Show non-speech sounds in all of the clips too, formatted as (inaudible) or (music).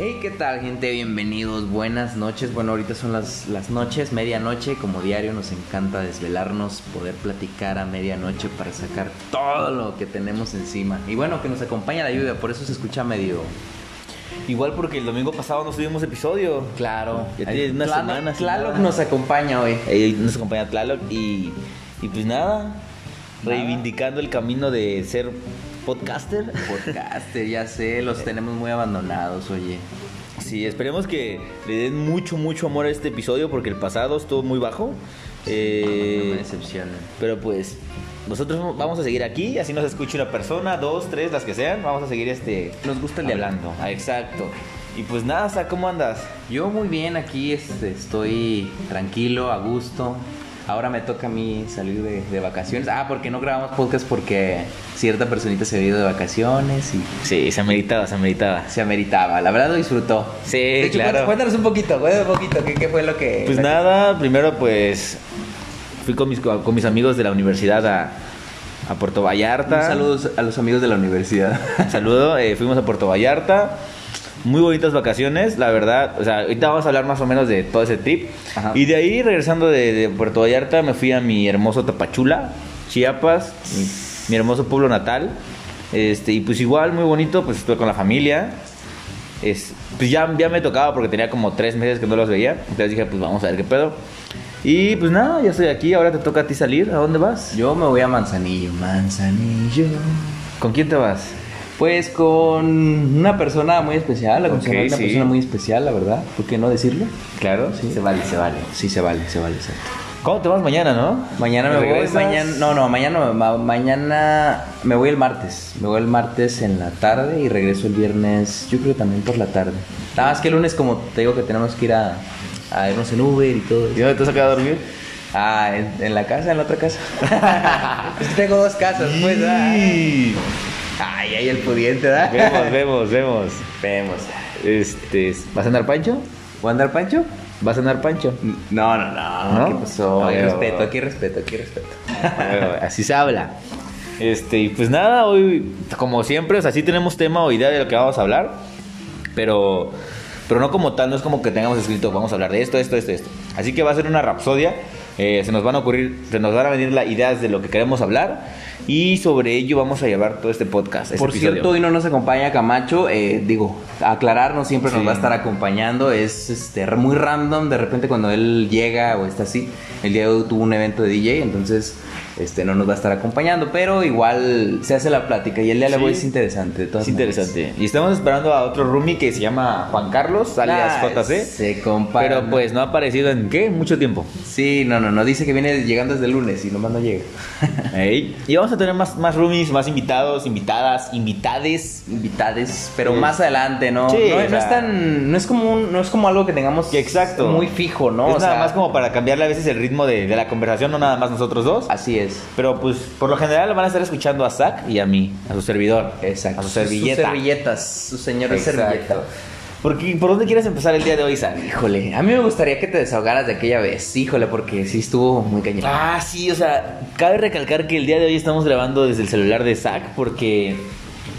Hey, ¿qué tal gente? Bienvenidos, buenas noches. Bueno, ahorita son las, las noches, medianoche, como diario nos encanta desvelarnos, poder platicar a medianoche para sacar todo lo que tenemos encima. Y bueno, que nos acompaña la lluvia, por eso se escucha medio... Igual porque el domingo pasado no subimos episodio. Claro, Ya tiene unas Tlaloc- nada. nos acompaña hoy. Nos acompaña Tlaloc y, y pues nada, reivindicando el camino de ser podcaster. Podcaster, ya sé, los tenemos muy abandonados, oye. Sí, esperemos que le den mucho, mucho amor a este episodio porque el pasado estuvo muy bajo. Eh, no me decepcionen. pero pues nosotros vamos a seguir aquí, así nos escuche una persona, dos, tres, las que sean, vamos a seguir este Nos gusta el hablando. Ah, exacto. Y pues nada, ¿cómo andas? Yo muy bien aquí, este, estoy tranquilo, a gusto. Ahora me toca a mí salir de, de vacaciones. Ah, porque no grabamos podcast porque cierta personita se había ido de vacaciones y Sí, se ameritaba, se ameritaba. se ameritaba. La verdad lo disfrutó. Sí, De hecho, claro. Cuéntanos un poquito, cuéntanos un poquito, ¿qué, qué fue lo que... Pues que- nada, primero pues fui con mis, con mis amigos de la universidad a, a Puerto Vallarta. Un saludo a los amigos de la universidad. Un saludo, eh, fuimos a Puerto Vallarta. Muy bonitas vacaciones, la verdad. O sea, ahorita vamos a hablar más o menos de todo ese trip. Ajá. Y de ahí, regresando de, de Puerto Vallarta, me fui a mi hermoso Tapachula, Chiapas, mi, mi hermoso pueblo natal. Este, y pues igual, muy bonito, pues estuve con la familia. Es, pues ya, ya me tocaba porque tenía como tres meses que no los veía. Entonces dije, pues vamos a ver qué pedo. Y pues nada, ya estoy aquí. Ahora te toca a ti salir. ¿A dónde vas? Yo me voy a Manzanillo, Manzanillo. ¿Con quién te vas? Pues con una persona muy especial, la una sí. persona muy especial, la verdad. ¿Por qué no decirlo? Claro, Sí. se vale, se vale. Sí, se vale, se vale, exacto. ¿Cómo te vas mañana, no? Mañana me voy, ¿Regresas? mañana, no, no, mañana, ma- mañana me voy el martes, me voy el martes en la tarde y regreso el viernes, yo creo también por la tarde. Nada más que el lunes como te digo que tenemos que ir a, a irnos en Uber y todo. ¿Y dónde te vas a quedar a dormir? Ah, en, en la casa, en la otra casa. (laughs) Es que tengo dos casas, pues. ah. Ay, ay, el pudiente, ¿verdad? Vemos, vemos, vemos. Vemos. Este, ¿vas a andar Pancho? ¿Voy a andar Pancho? ¿Vas a andar Pancho? No, no, no. ¿No? ¿Qué pasó? Ver, respeto, aquí respeto, aquí respeto. Así se habla. Este, y pues nada, hoy, como siempre, o sea, sí tenemos tema o idea de lo que vamos a hablar, pero, pero no como tal, no es como que tengamos escrito, vamos a hablar de esto, esto, esto, esto. Así que va a ser una rapsodia, eh, se nos van a ocurrir, se nos van a venir las ideas de lo que queremos hablar y sobre ello vamos a llevar todo este podcast. este Por episodio. cierto, hoy no nos acompaña Camacho. eh, digo, aclararnos siempre nos va a estar acompañando. Es este, muy random. De repente, cuando él llega o está así, el día de hoy tuvo un evento de DJ. Entonces, este, no nos va a estar acompañando. Pero igual se hace la plática y el día de Sí. es interesante. De todas Es maneras. interesante. Y estamos esperando a otro roomie que se llama Juan Carlos, alias Ah, JC. Se compara. Pero pues no ha aparecido en qué? Mucho tiempo. Sí, no, no, no. Dice que viene llegando desde el lunes y nomás no llega. (laughs) Ey. Y vamos a tener más, más roomies, más invitados, invitadas, invitades. invitades, pero Sí. más adelante, ¿no? Sí, no, o no sea- es tan, no es como un- no es como algo que tengamos Que exacto. muy fijo, ¿no? Es O nada sea, más como para cambiarle a veces el ritmo de, de la conversación, no nada más nosotros dos. así es. Pero pues por lo general van a estar escuchando a Zach y a mí, a su servidor. Exacto. A su servilleta. Sus servilletas, su señora Exacto. servilleta. Porque, ¿Por dónde quieres empezar el día de hoy, Zach? Híjole, a mí me gustaría que te desahogaras de aquella vez. Híjole, porque sí estuvo muy cañón. Ah, sí, o sea, cabe recalcar que el día de hoy estamos grabando desde el celular de Zach porque...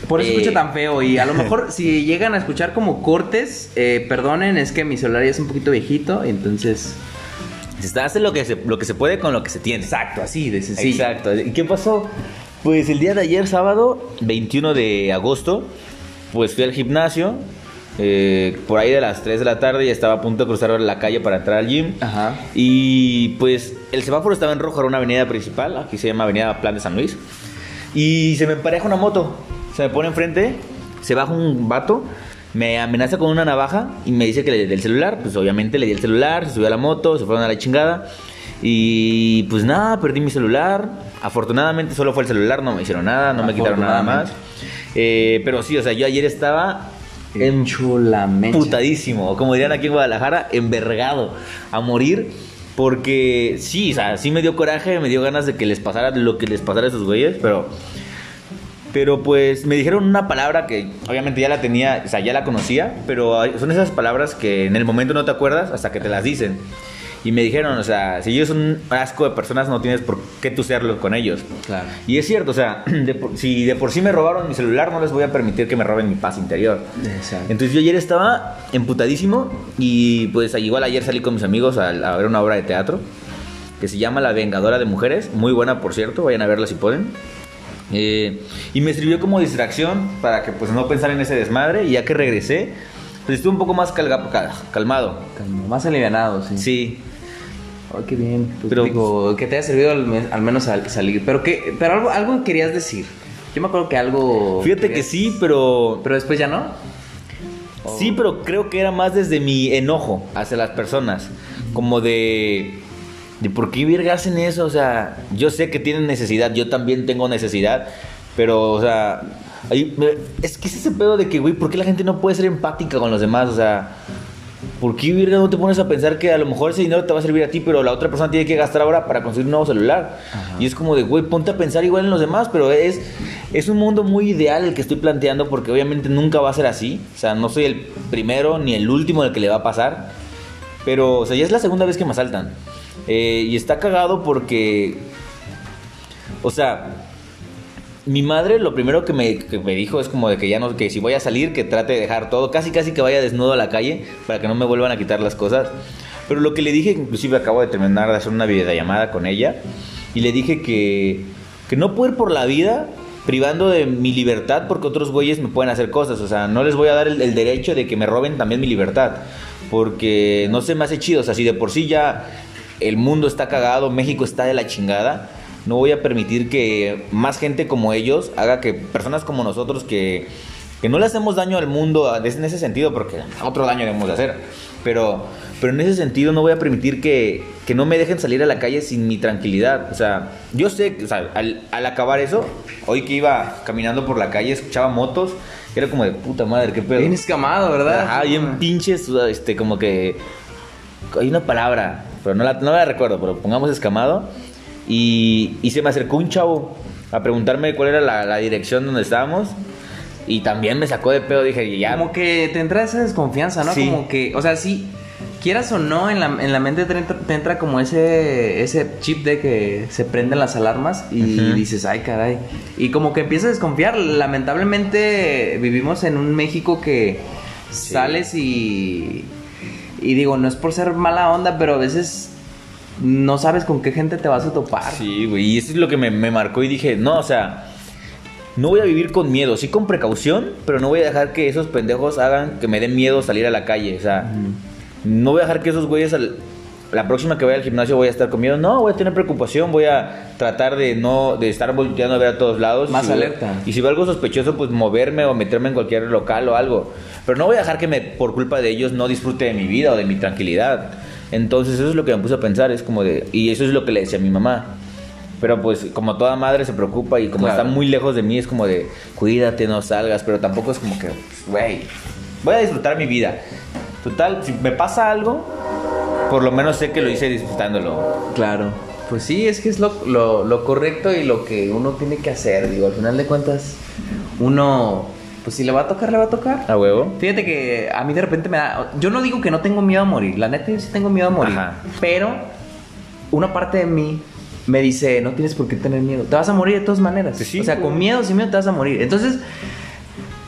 Por eso eh, escucha tan feo y a lo (laughs) mejor si llegan a escuchar como cortes, eh, perdonen, es que mi celular ya es un poquito viejito, entonces... Se hace lo que se, lo que se puede con lo que se tiene. Exacto, así de sencillo. Exacto. ¿Y qué pasó? Pues el día de ayer, sábado, 21 de agosto, pues fui al gimnasio. eh, por ahí de las 3 de la tarde ya estaba a punto de cruzar la calle para entrar al gym. Ajá. Y pues el semáforo estaba en rojo, era una avenida principal, aquí se llama Avenida Plan de San Luis. Y se me empareja una moto, se me pone enfrente, se baja un vato, me amenaza con una navaja y me dice que le dé el celular. Pues obviamente le di el celular, se subió a la moto, se fueron a la chingada. Y pues nada, perdí mi celular. Afortunadamente solo fue el celular, no me hicieron nada, no me quitaron nada más. Eh, pero sí, o sea, yo ayer estaba en Chulamente. putadísimo, o como dirían aquí en Guadalajara, envergado, a morir. Porque sí, o sea, sí me dio coraje, me dio ganas de que les pasara lo que les pasara a esos güeyes, pero. Pero pues me dijeron una palabra que obviamente ya la tenía, o sea, ya la conocía, pero son esas palabras que en el momento no te acuerdas hasta que te las dicen. Y me dijeron, o sea, si ellos son un asco de personas, no tienes por qué tú serlo con ellos. Claro. Y es cierto, o sea, (clears throat) de por- si de por sí me robaron mi celular, no les voy a permitir que me roben mi paz interior. Exacto. Entonces yo ayer estaba emputadísimo y pues igual ayer salí con mis amigos a, a ver una obra de teatro que se llama La Vengadora de Mujeres, muy buena por cierto, vayan a verla si pueden. Eh, y me sirvió como distracción para que pues no pensar en ese desmadre y ya que regresé, pues estuve un poco más calga- cal- calmado. Más alivianado, sí. Sí, Ay, qué bien. Pues, Pero- digo, que te haya servido al, al menos al salir. Pero que, pero algo, algo querías decir. Yo me acuerdo que algo. fíjate que sí, pero... Pero después ya no. Sí, pero creo que era más desde mi enojo hacia las personas. Como de. De por qué verga hacen eso. O sea, yo sé que tienen necesidad, yo también tengo necesidad. Pero, o sea. ahí me- es que es ese pedo de que, güey, ¿por qué la gente no puede ser empática con los demás? O sea. ¿Por qué, verga, no te pones a pensar que a lo mejor ese dinero te va a servir a ti, pero la otra persona tiene que gastar ahora para conseguir un nuevo celular? Y es como de, güey, ponte a pensar igual en los demás, pero es, es un mundo muy ideal el que estoy planteando porque obviamente nunca va a ser así. O sea, no soy el primero ni el último el que le va a pasar. Pero, o sea, ya es la segunda vez que me asaltan. Eh, y está cagado porque, o sea, mi madre lo primero que me, me dijo es como de que ya no, que si voy a salir, que trate de dejar todo, casi casi que vaya desnudo a la calle para que no me vuelvan a quitar las cosas. Pero lo que le dije, inclusive acabo de terminar de hacer una videollamada con ella, y le dije que, que no puedo ir por la vida privando de mi libertad porque otros güeyes me pueden hacer cosas. O sea, no les voy a dar el, el derecho de que me roben también mi libertad. Porque no se me hace chido. O sea, si de por sí ya el mundo está cagado, México está de la chingada, no voy a permitir que más gente como ellos haga que personas como nosotros que, que no le hacemos daño al mundo en ese sentido, porque otro daño debemos de hacer. Pero, pero en ese sentido no voy a permitir que, que no me dejen salir a la calle sin mi tranquilidad. O sea, yo sé, o sea, al, al acabar eso, hoy que iba caminando por la calle, escuchaba motos, era como de puta madre, qué pedo. Bien escamado, ¿verdad? Ajá, bien pinches, este, como que. Hay una palabra, pero no la, no la recuerdo, pero pongamos escamado. Y, y se me acercó un chavo a preguntarme cuál era la, la dirección donde estábamos. Y también me sacó de pedo, dije, ya. Como que te entra esa desconfianza, ¿no? Sí. Como que, o sea, sí, quieras o no, en la, en la mente te entra, te entra como ese, ese chip de que se prenden las alarmas y dices, ay, caray. Y como que empiezas a desconfiar. Lamentablemente vivimos en un México que Sí. sales y... Y digo, no es por ser mala onda, pero a veces no sabes con qué gente te vas a topar. Sí, güey. Y eso es lo que me, me marcó y dije, no, o sea, no voy a vivir con miedo, sí con precaución, pero no voy a dejar que esos pendejos hagan que me den miedo salir a la calle. O sea, no voy a dejar que esos güeyes al- la próxima que vaya al gimnasio voy a estar con miedo. No, voy a tener preocupación, voy a tratar de no de estar volteando a ver a todos lados. Más Si veo- alerta. y si veo algo sospechoso, pues moverme o meterme en cualquier local o algo. Pero no voy a dejar que me, por culpa de ellos no disfrute de mi vida o de mi tranquilidad. Entonces eso es lo que me puse a pensar, es como de... Y eso es lo que le decía a mi mamá. Pero pues como toda madre se preocupa y como Claro. está muy lejos de mí es como de cuídate, no salgas, pero tampoco es como que, güey, voy a disfrutar mi vida. Total, si me pasa algo, por lo menos sé que lo hice disfrutándolo. Claro. Pues sí, es que es lo, lo, lo correcto y lo que uno tiene que hacer. Digo, al final de cuentas, uno, pues si le va a tocar, le va a tocar. ¿A huevo? Fíjate que a mí de repente me da... Yo no digo que no tengo miedo a morir. La neta, yo sí tengo miedo a morir. Ajá. Pero una parte de mí me dice, no tienes por qué tener miedo. Te vas a morir de todas maneras. Pues sí, o sea, güey. con miedo sin miedo te vas a morir. Entonces,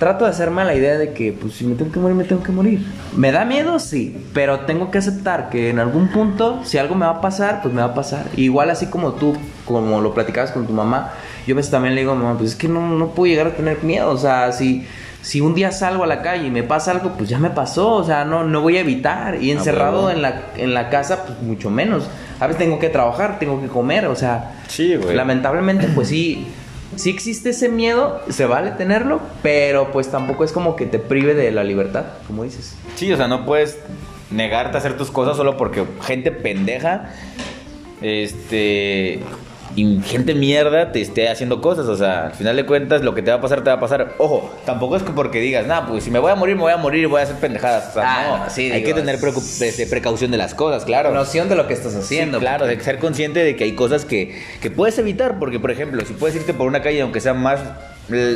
trato de hacerme la idea de que, pues si me tengo que morir, me tengo que morir. Me da miedo, sí. Pero tengo que aceptar que en algún punto, si algo me va a pasar, pues me va a pasar. Igual así como tú, como lo platicabas con tu mamá, yo a veces también le digo a mi mamá, pues es que no, no puedo llegar a tener miedo. O sea, si... Si un día salgo a la calle y me pasa algo, pues ya me pasó, o sea, no, no voy a evitar. Y encerrado huevo. en la, en la casa, pues mucho menos. A veces tengo que trabajar, tengo que comer, o sea, Sí, güey. lamentablemente, pues sí, sí existe ese miedo, se vale tenerlo, pero pues tampoco es como que te prive de la libertad, como dices. Sí, o sea, no puedes negarte a hacer tus cosas solo porque gente pendeja, este, y gente mierda te esté haciendo cosas. O sea, al final de cuentas, lo que te va a pasar, te va a pasar. Ojo, tampoco es que porque digas, nah, pues si me voy a morir, me voy a morir y voy a hacer pendejadas. O sea, Ah, no, sí, hay digo, que tener es- este, precaución de las cosas, claro. Noción de lo que estás Sí, haciendo. claro, de ser consciente de que hay cosas que, que puedes evitar, porque por ejemplo, si puedes irte por una calle aunque sea más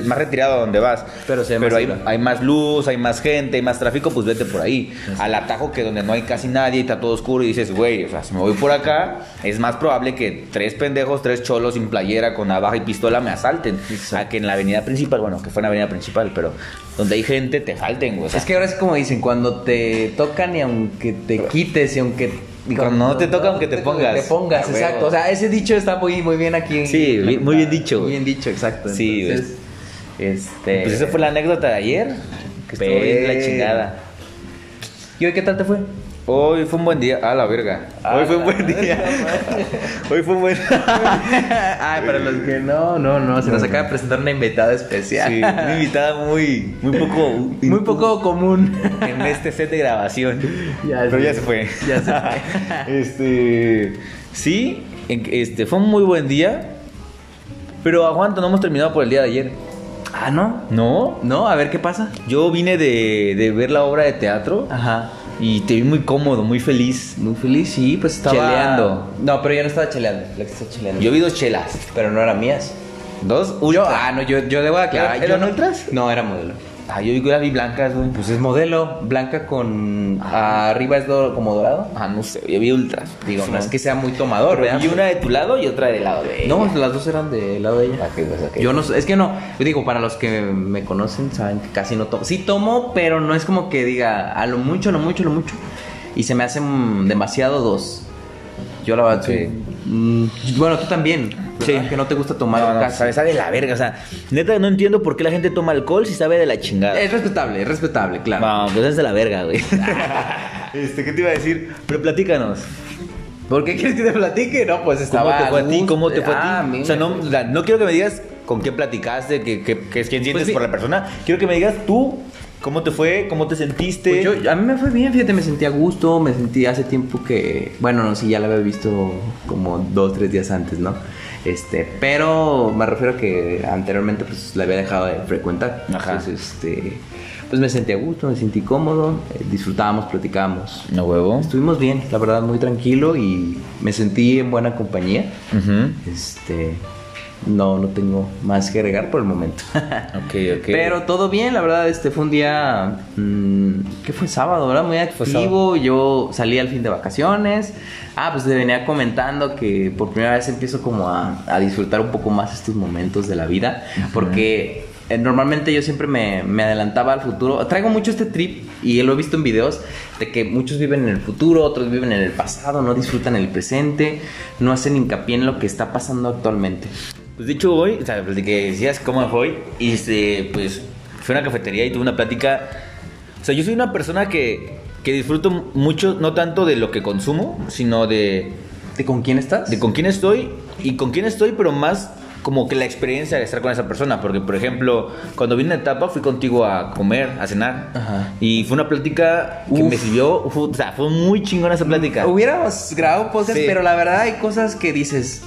más retirado a donde vas. Pero ve más hay, hay más luz, hay más gente, hay más tráfico, pues vete por ahí. Al atajo que donde no hay casi nadie y está todo oscuro y dices, güey, o sea, si me voy por acá, es más probable que tres pendejos, tres cholos sin playera, con navaja y pistola me asalten. Exacto. A que en la avenida principal, bueno, que fue en la avenida principal, pero donde hay gente, te falten, güey. o sea, Es que ahora es como dicen, cuando te tocan y aunque te quites y aunque... Y cuando no te toca, aunque te pongas. Te pongas, A huevo. exacto. O sea, ese dicho está muy, muy bien aquí. Sí, muy bien dicho, Muy bien dicho, exacto. Sí. Entonces, este... Pues esa fue la anécdota de ayer. Que estuvo bien la chingada. ¿Y hoy qué tal te fue? Hoy fue un buen día. Ah, la verga. Ah, (laughs) Hoy fue un buen día. Hoy fue un buen Ay, para los que no, no, no, se nos acaba de presentar una invitada especial. Sí, una invitada muy, muy poco. (laughs) Muy poco común. En este set de grabación. (laughs) Ya Pero ya se fue. Ya se fue. este. Sí, este fue un muy buen día. Pero aguanta, no hemos terminado por el día de ayer. Ah, ¿no? No. No, a ver qué pasa. Yo vine de, de ver la obra de teatro Ajá. y te vi muy cómodo, muy feliz. Muy feliz, sí, pues estaba... Cheleando. No, pero yo no estaba cheleando, la que cheleando. Yo vi dos chelas. Pero no eran mías. Dos Yo, ultra. ah, no, yo, yo debo aclarar. ¿Eran yo no, ultras? No, era modelo. Ah, yo vi blancas, güey. Pues es modelo, blanca con... arriba es do- como dorado. Ah, no sé, yo vi ultras. Digo, no es que sea muy tomador, ¿verdad? vi una de tu lado y otra del lado de ella. No, las dos eran del lado de ella. Ah, ok, pues, ok. Yo no sé, es que no, yo digo, para los que me conocen saben que casi no tomo. Sí tomo, pero no es como que diga a lo mucho, a lo mucho, a lo mucho. Y se me hacen demasiado dos. Yo la verdad, mm, bueno, tú también. ¿Verdad? Sí. Que no te gusta tomar No, no, casi. sabe, sabe de la verga, o sea, neta no entiendo por qué la gente toma alcohol si sabe de la chingada. Es respetable, es respetable, claro. No, pues es de la verga, güey. (laughs) este, ¿qué te iba a decir? Pero platícanos. ¿Por qué quieres que te platique? No, pues ¿Cómo estaba. te fue a ti? ¿Cómo te fue Ah, a ti? mira. O sea, no, la- no quiero que me digas con quién platicaste, que es quién sientes Pues por la persona. Quiero que me digas tú cómo te fue, cómo te sentiste. Pues yo, a mí me fue bien, fíjate, me sentí a gusto, me sentí hace tiempo que, bueno, no, sí, ya la había visto como dos, tres días antes, ¿no? Este, pero me refiero a que anteriormente pues la había dejado de frecuentar. Ajá. Entonces, este, pues me sentí a gusto, me sentí cómodo, eh, disfrutábamos, platicábamos. No huevo. Estuvimos bien, la verdad, muy tranquilo y me sentí en buena compañía. Este, no, no tengo más que agregar por el momento. (laughs) Ok, ok. Pero todo bien, la verdad, este fue un día, mm, ¿qué fue sábado, verdad? Muy activo, yo salí al fin de vacaciones. Ah, pues te venía comentando que por primera vez empiezo como a, a disfrutar un poco más estos momentos de la vida, porque eh, normalmente yo siempre me, me adelantaba al futuro. Traigo mucho este trip y lo he visto en videos de que muchos viven en el futuro, otros viven en el pasado, no disfrutan el presente, no hacen hincapié en lo que está pasando actualmente. Pues de hecho hoy, o sea, de que decías cómo fue, y este, pues fui a una cafetería y tuve una plática. O sea, yo soy una persona que, que disfruto mucho, no tanto de lo que consumo, sino de, ¿De con quién estás? de con quién estoy y con quién estoy, pero más como que la experiencia de estar con esa persona. Porque, por ejemplo, cuando vine a etapa fui contigo a comer, a cenar. Ajá. Y fue una plática que Uf. me sirvió, o sea, fue muy chingona esa plática. Hubiéramos grabado podcast, Sí. pero la verdad hay cosas que dices,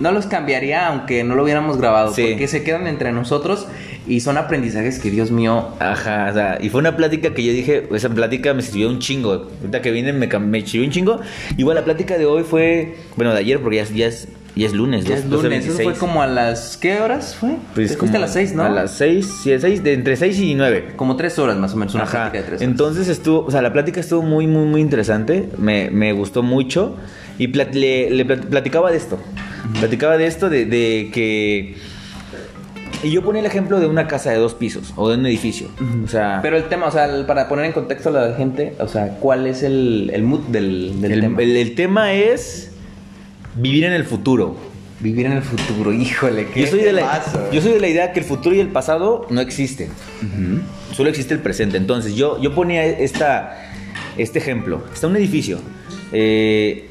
no los cambiaría aunque no lo hubiéramos grabado, Sí. porque se quedan entre nosotros y son aprendizajes que Dios mío. Ajá, o sea, y fue una plática que yo dije, esa plática me sirvió un chingo. Ahorita que vine me, me sirvió un chingo. Igual la plática de hoy fue, bueno, de ayer, porque ya, ya, es, ya es lunes. Ya es 12, lunes, eso 26. fue como a las ¿qué horas fue? Pues Te fuiste como a las seis, ¿no? A las 6, sí, seis, de entre 6 y 9. Como tres horas más o menos, una Ajá. plática de tres horas. Entonces estuvo, o sea, la plática estuvo muy, muy, muy interesante. Me, me gustó mucho. Y plat- le, le plat- platicaba de esto. Platicaba de esto, de, de que. Y yo ponía el ejemplo de una casa de dos pisos o de un edificio. O sea, Pero el tema, o sea, el- para poner en contexto a la gente, o sea, ¿cuál es el, el mood del, del el, tema? el tema es vivir en el futuro. Vivir en el futuro, híjole, qué Yo soy, de la, temazo. yo soy de la idea que el futuro y el pasado no existen. Solo existe el presente. Entonces, yo, yo ponía esta, este ejemplo. Está un edificio. eh,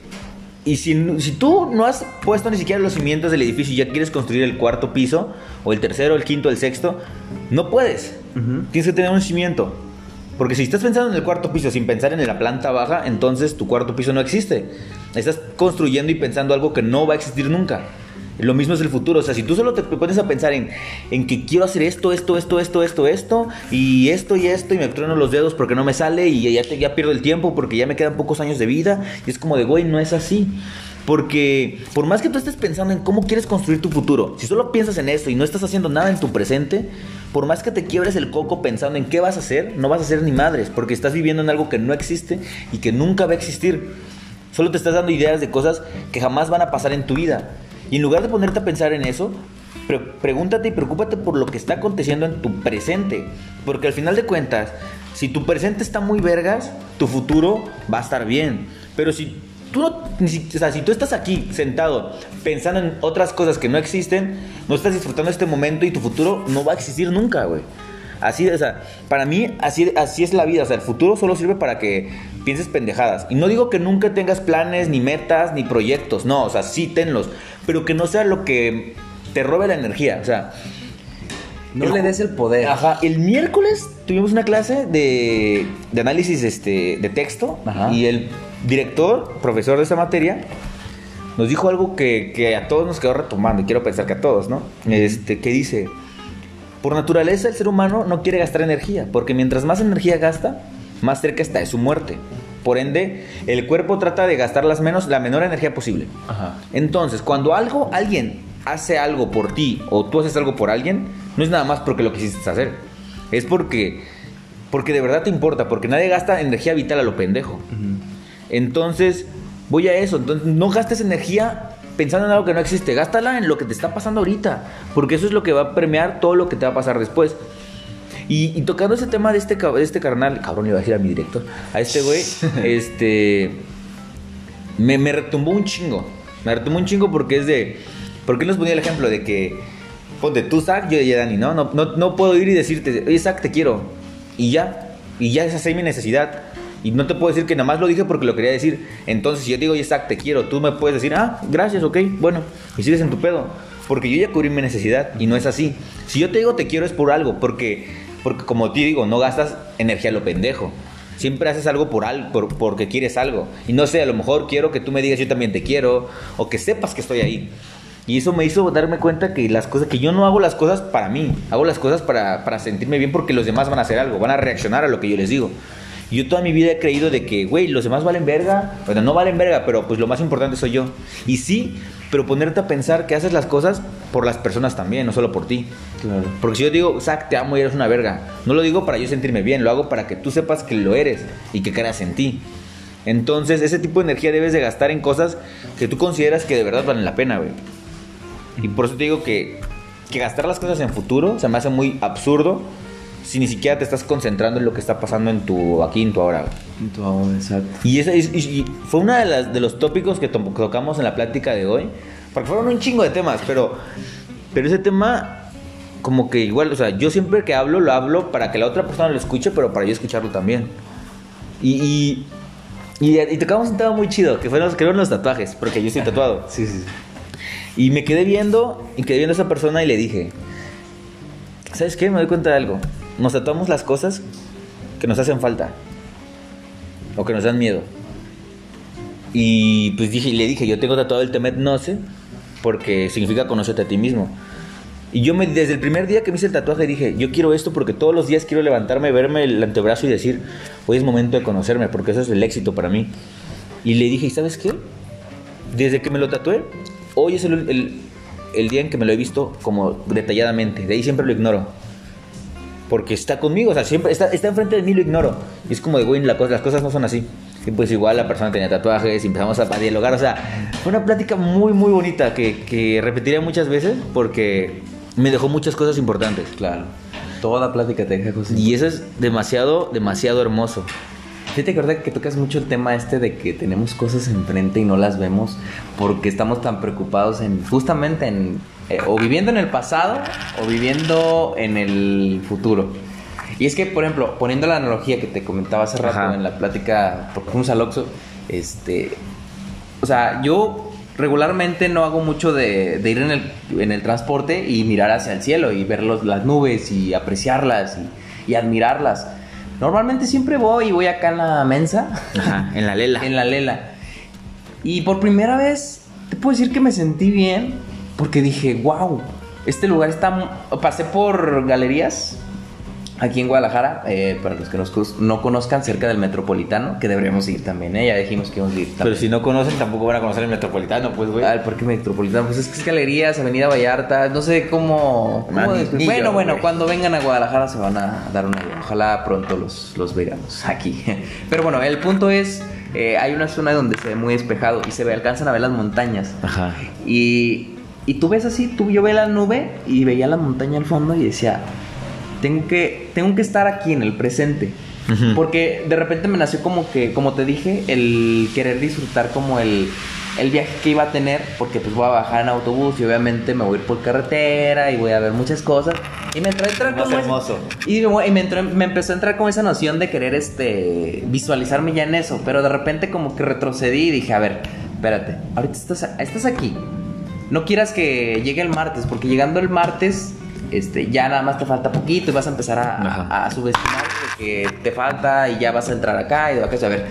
y si, si tú no has puesto ni siquiera los cimientos del edificio y ya quieres construir el cuarto piso, o el tercero, el quinto, el sexto, no puedes. Tienes que tener un cimiento. Porque si estás pensando en el cuarto piso sin pensar en la planta baja, entonces tu cuarto piso no existe. Estás construyendo y pensando algo que no va a existir nunca. Lo mismo es el futuro. O sea, si tú solo te pones a pensar en, en que quiero hacer esto, esto, esto, esto, esto, esto, y esto y esto, y me trueno los dedos porque no me sale, y ya, ya pierdo el tiempo porque ya me quedan pocos años de vida, y es como de, güey, no es así. Porque por más que tú estés pensando en cómo quieres construir tu futuro, si solo piensas en esto y no estás haciendo nada en tu presente, por más que te quiebres el coco pensando en qué vas a hacer, no vas a hacer ni madres, porque estás viviendo en algo que no existe y que nunca va a existir. Solo te estás dando ideas de cosas que jamás van a pasar en tu vida. Y en lugar de ponerte a pensar en eso, pre- pregúntate y preocúpate por lo que está aconteciendo en tu presente. Porque al final de cuentas, si tu presente está muy vergas, tu futuro va a estar bien. Pero si tú no, o sea, si tú estás aquí sentado pensando en otras cosas que no existen, no estás disfrutando este momento y tu futuro no va a existir nunca, güey. Así, o sea, para mí así, así es la vida. O sea, el futuro solo sirve para que pienses pendejadas. Y no digo que nunca tengas planes, ni metas, ni proyectos. No, o sea, sí tenlos. Pero que no sea lo que te robe la energía. O sea, No El le des el poder. Ajá, el miércoles tuvimos una clase de, de análisis este, de texto Ajá. y el director, profesor de esa materia, nos dijo algo que, que a todos nos quedó retomando, y quiero pensar que a todos, ¿no? Este, que dice, por naturaleza el ser humano no quiere gastar energía, porque mientras más energía gasta, más cerca está de su muerte. Por ende, el cuerpo trata de gastar las menos, la menor energía posible. Ajá. Entonces, cuando algo, alguien hace algo por ti o tú haces algo por alguien, no es nada más porque lo quisiste hacer. Es porque, porque de verdad te importa, porque nadie gasta energía vital a lo pendejo. Entonces, voy a eso. Entonces, no gastes energía pensando en algo que no existe. Gástala en lo que te está pasando ahorita, porque eso es lo que va a premiar todo lo que te va a pasar después. Y, y tocando ese tema de este, de este carnal, cabrón, le iba a decir a mi director, a este güey, (laughs) este. Me, me retumbó un chingo. Me retumbó un chingo porque es de. Porque él nos ponía el ejemplo de que. Ponte tú, Zach, yo y Dani, ¿no? No, no, no puedo ir y decirte, oye, Zach, te quiero. Y ya. Y ya esa es mi necesidad. Y no te puedo decir que nada más lo dije porque lo quería decir. Entonces, si yo digo, Zach, te quiero, tú me puedes decir, ah, gracias, ok, bueno. Y sigues en tu pedo. Porque yo ya cubrí mi necesidad y no es así. Si yo te digo te quiero es por algo, porque, porque como te digo, no gastas energía a lo pendejo. Siempre haces algo por algo, por, porque quieres algo. Y no sé, a lo mejor quiero que tú me digas yo también te quiero, o que sepas que estoy ahí. Y eso me hizo darme cuenta que las cosas, que yo no hago las cosas para mí, hago las cosas para, para sentirme bien porque los demás van a hacer algo, van a reaccionar a lo que yo les digo. Y yo toda mi vida he creído de que, güey, los demás valen verga, bueno, no valen verga, pero pues lo más importante soy yo. Y sí, pero ponerte a pensar que haces las cosas por las personas también, no solo por ti. Claro. Porque si yo digo, Zach, te amo y eres una verga, no lo digo para yo sentirme bien, lo hago para que tú sepas que lo eres y que creas en ti. Entonces, ese tipo de energía debes de gastar en cosas que tú consideras que de verdad valen la pena, güey. Y por eso te digo que, que gastar las cosas en futuro se me hace muy absurdo si ni siquiera te estás concentrando en lo que está pasando en tu aquí, en tu ahora. güey. Tu ahora, exacto. Y, ese, y- y fue uno de, las- de los tópicos que to- tocamos en la plática de hoy. Porque fueron un chingo de temas, pero, pero ese tema, como que igual, o sea, yo siempre que hablo, lo hablo para que la otra persona lo escuche, pero para yo escucharlo también. Y, y, y, y tocamos un tema muy chido, que fueron, que fueron los tatuajes, porque yo estoy tatuado. Sí, sí, sí. Y me quedé viendo, y quedé viendo a esa persona y le dije, ¿sabes qué? Me doy cuenta de algo. Nos tatuamos las cosas que nos hacen falta. O que nos dan miedo. Y pues dije, le dije, yo tengo tatuado el Temet Noce porque significa conocerte a ti mismo. Y yo me, desde el primer día que me hice el tatuaje dije, yo quiero esto porque todos los días quiero levantarme, verme el antebrazo y decir, hoy es momento de conocerme, porque eso es el éxito para mí. Y le dije, ¿y sabes qué? Desde que me lo tatué, hoy es el, el- el día en que me lo he visto como detalladamente. De ahí siempre lo ignoro. Porque está conmigo, o sea, siempre está, está enfrente de mí, lo ignoro. Y es como de, güey, la cosa- las cosas no son así. Y pues igual la persona tenía tatuajes y empezamos a, a dialogar. O sea, fue una plática muy, muy bonita que, que repetiría muchas veces porque me dejó muchas cosas importantes. Claro. Toda plática te deja cosas. Y eso es demasiado, demasiado hermoso. Fíjate que ahorita que tocas mucho el tema este de que tenemos cosas enfrente y no las vemos porque estamos tan preocupados en justamente en eh, o viviendo en el pasado o viviendo en el futuro. Y es que, por ejemplo, poniendo la analogía que te comentaba hace rato Ajá. en la plática, porque fuimos al Oxxo, este, o sea, yo regularmente no hago mucho de, de ir en el, en el transporte y mirar hacia el cielo y ver los- las nubes y apreciarlas y, y admirarlas. Normalmente siempre voy y voy acá en la mensa, Ajá, en la lela. (laughs) en la lela. Y por primera vez te puedo decir que me sentí bien porque dije, wow, este lugar está... Pasé por galerías aquí en Guadalajara, eh, para los que nos no conozcan, cerca del Metropolitano, que deberíamos ir también, ¿eh? Ya dijimos que íbamos a ir también. Pero si no conocen, tampoco van a conocer el metropolitano, pues, güey. Ah, el Parque Metropolitano, pues es que es Galerías, Avenida Vallarta, no sé cómo... cómo Man, ni bueno, yo, bueno, güey. cuando vengan a Guadalajara se van a dar una idea. Ojalá pronto los, los veamos aquí. (laughs) Pero bueno, el punto es, eh, hay una zona donde se ve muy despejado y se ve, alcanzan a ver las montañas. Ajá. Y, y tú ves así, tú, yo veía la nube y veía la montaña al fondo y decía, tengo que, tengo que estar aquí en el presente. Ujú. Porque de repente me nació como que, como te dije, el querer disfrutar como el, el viaje que iba a tener, porque pues voy a bajar en autobús y obviamente me voy a ir por carretera y voy a ver muchas cosas. Y me entró Más como hermoso. y, me, y me entró- me empezó a entrar como esa noción de querer este visualizarme ya en eso, pero de repente como que retrocedí y dije, a ver, espérate, ahorita estás, estás aquí. No quieras que llegue el martes, porque llegando el martes, este, ya nada más te falta poquito y vas a empezar a, a, a subestimar que te falta y ya vas a entrar acá y de acá. A ver,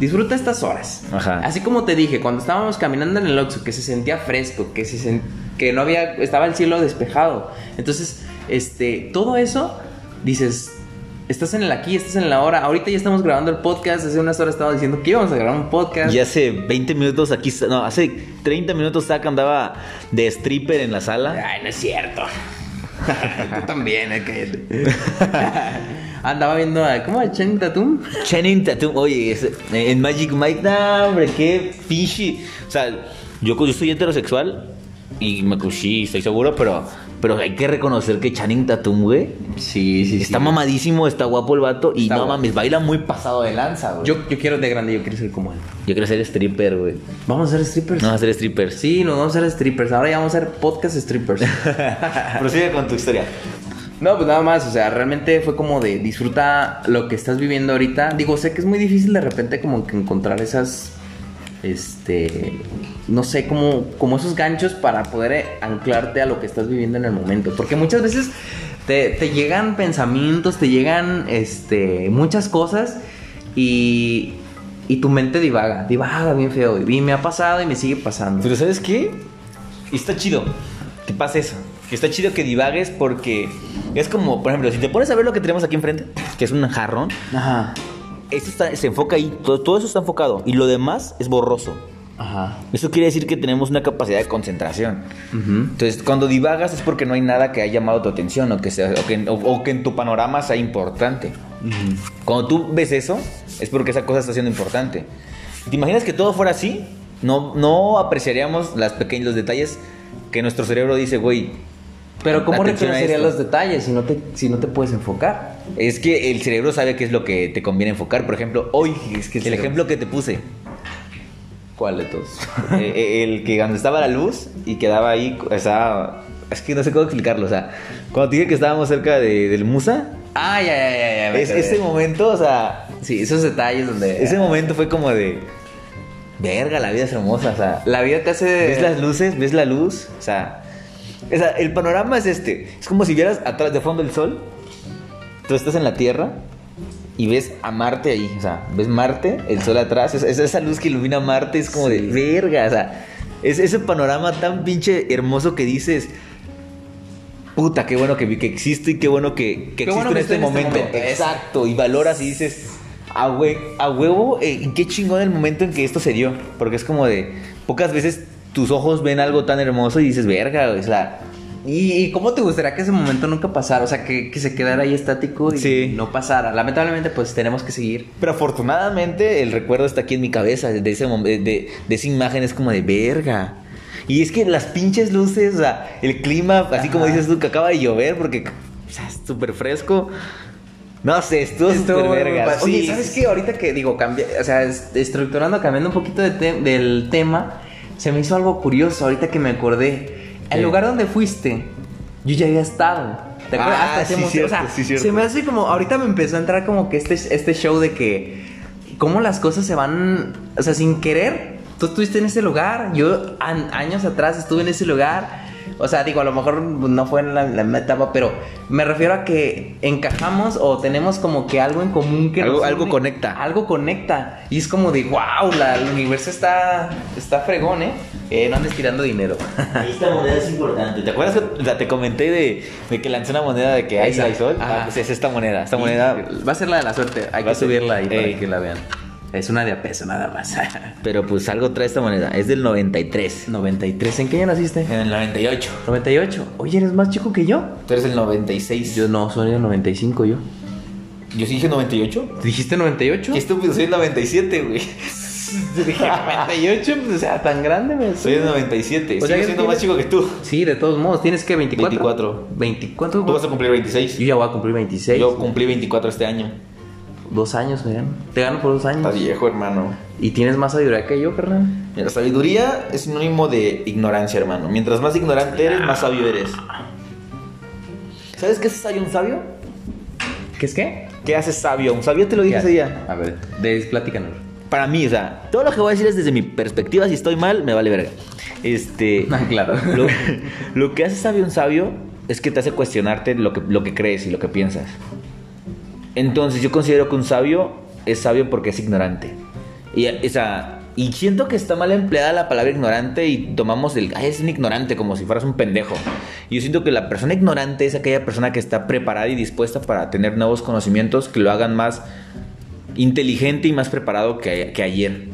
disfruta estas horas. Ajá. Así como te dije, cuando estábamos caminando en el Oxxo, que se sentía fresco, que, se sen- que no había, estaba el cielo despejado. Entonces, este, todo eso, dices, estás en el aquí, estás en la hora. Ahorita ya estamos grabando el podcast, hace unas horas estaba diciendo que íbamos a grabar un podcast. Y hace 20 minutos aquí, no, hace 30 minutos Zack andaba de stripper en la sala. Ay, no es cierto. (laughs) Tú también, eh, cállate. (laughs) Andaba viendo a, ¿cómo? ¿A Channing Tatum? Channing Tatum, oye, en Magic Mike, no, hombre, qué fishy. O sea, yo, yo soy heterosexual y me cuchí, estoy seguro, pero, pero hay que reconocer que Channing Tatum, güey, Sí, sí, está mamadísimo, está guapo el vato y Está no guapo. mames, baila muy pasado de lanza, güey. Yo, yo quiero de grande, yo quiero ser como él. Yo quiero ser stripper, güey. Vamos a ser strippers. No, a ser strippers. Sí, nos vamos a ser strippers. Ahora ya vamos a ser podcast strippers. (laughs) Prosigue con tu historia. no, pues nada más. O sea, realmente fue como de disfruta lo que estás viviendo ahorita. Digo, sé que es muy difícil de repente como que encontrar esas. Este. No sé, como, como esos ganchos para poder eh, anclarte a lo que estás viviendo en el momento. Porque muchas veces te, te llegan pensamientos, te llegan este, muchas cosas y, y tu mente divaga, divaga bien feo. Y me ha pasado y me sigue pasando. Pero ¿sabes qué? Y está chido que pase eso. Que está chido que divagues porque es como, por ejemplo, si te pones a ver lo que tenemos aquí enfrente, que es un jarrón, Ajá. Eso está- se enfoca ahí, todo, todo eso está enfocado y lo demás es borroso. Ajá. Eso quiere decir que tenemos una capacidad de concentración. Ujú. Entonces, cuando divagas es porque no hay nada que haya llamado tu atención o que, sea, o que, o- o que en tu panorama sea importante. Cuando tú ves eso, es porque esa cosa está siendo importante. ¿Te imaginas que todo fuera así? No, no apreciaríamos las pequeños los detalles que nuestro cerebro dice, güey. Pero ¿cómo atención a reconocería esto. los detalles si no te, si no te puedes enfocar? Es que el cerebro sabe qué es lo que te conviene enfocar. Por ejemplo, hoy, Es que el el ejemplo que te puse, ¿Cuál de todos? (laughs) eh, eh, el que cuando estaba la luz y quedaba ahí, o sea, es que no sé cómo explicarlo, o sea, cuando te dije que estábamos cerca de, del Musa, ah, ya, ya, ya, ya. es, ese momento, o sea, Sí, esos detalles donde... ese momento fue como de, verga, la vida es hermosa, o sea, La vida te hace... ves las luces, ves la luz, o sea, o sea, el panorama es este, es como si vieras atrás de fondo el sol, tú estás en la Tierra y ves a Marte ahí, o sea, ves Marte, el sol atrás, es, es esa luz que ilumina Marte, es como de Sí. verga, o sea, es ese panorama tan pinche hermoso que dices, puta, qué bueno que, vi- que existe y qué bueno que, que existe bueno en que este en este momento. momento, Exacto, y valoras y dices, a, hue- a huevo, eh, qué chingón el momento en que esto se dio, porque es como de, pocas veces tus ojos ven algo tan hermoso y dices, verga, o sea, ¿Y, y cómo te gustaría que ese momento nunca pasara? O sea, que, que se quedara ahí estático y Sí. no pasara. Lamentablemente, pues tenemos que seguir. Pero afortunadamente el recuerdo está aquí en mi cabeza, de, ese de, de- de esa imagen es como de verga. Y es que las pinches luces, o sea, el clima, así como Ajá. dices tú, que acaba de llover porque o sea, es súper fresco. No sé, estuvo súper verga. padre. Sí, Oye, ¿sabes qué? Ahorita que digo, cambia, o sea, es- estructurando, cambiando un poquito de te- del tema, se me hizo algo curioso ahorita que me acordé. El lugar donde fuiste, yo ya había estado. ¿Te acuerdas? Ah, Hasta sí, cierto, o sea, sí, cierto. se me hace como, ahorita me empezó a entrar como que este, este show de que, cómo las cosas se van, o sea, sin querer. Tú estuviste en ese lugar, yo an- años atrás estuve en ese lugar. O sea, digo, a lo mejor no fue en la, la misma etapa, pero me refiero a que encajamos o tenemos como que algo en común que Algo- nos algo une. conecta. Algo conecta. Y es como de, wow, la, el universo está, está fregón, ¿eh? Eh, No andes tirando dinero. (laughs) Esta moneda es importante. ¿Te acuerdas que o sea, te comenté de, de que lancé una moneda de que hay sol? Ah, pues es esta moneda. Esta moneda. Va a ser la de la suerte. Hay que subirla ahí Ey. para que la vean. Es una de a peso nada más. (laughs) Pero pues algo trae esta moneda. Es del 93. 93. ¿En qué año naciste? En el 98. 98. Oye, ¿eres más chico que yo? Tú eres el 96. Yo no, soy el 95 yo. Yo sí dije 98. ¿Dijiste 98? Qué estúpido, soy el 97, güey. (laughs) Dije 98, pues, o sea, tan grande me Soy el 97. O sea, Sigo siendo tienes- más chico que tú. Sí, de todos modos, tienes que 24. 24. 24. Tú vas a cumplir 26. Yo ya voy a cumplir 26. Yo cumplí 24 este año. Dos años, gano. Te gano por dos años. Estás viejo, hermano. Y tienes más sabiduría que yo, carnal. La sabiduría es sinónimo de ignorancia, hermano. Mientras más ignorante eres, más sabio eres. ¿Sabes qué hace sabio un sabio? ¿Qué es qué? ¿Qué hace sabio? Un sabio te lo dije ¿Qué ese día. A ver, des, platícanos. Para mí, o sea, todo lo que voy a decir es desde mi perspectiva. Si estoy mal, me vale verga. Este. (laughs) Ah, claro. Lo, lo que hace sabio un sabio es que te hace cuestionarte lo que, lo que crees y lo que piensas. Entonces, yo considero que un sabio es sabio porque es ignorante. Y, y siento que está mal empleada la palabra ignorante y tomamos el. Ay, es un ignorante como si fueras un pendejo. Yo siento que la persona ignorante es aquella persona que está preparada y dispuesta para tener nuevos conocimientos que lo hagan más inteligente y más preparado que, ayer.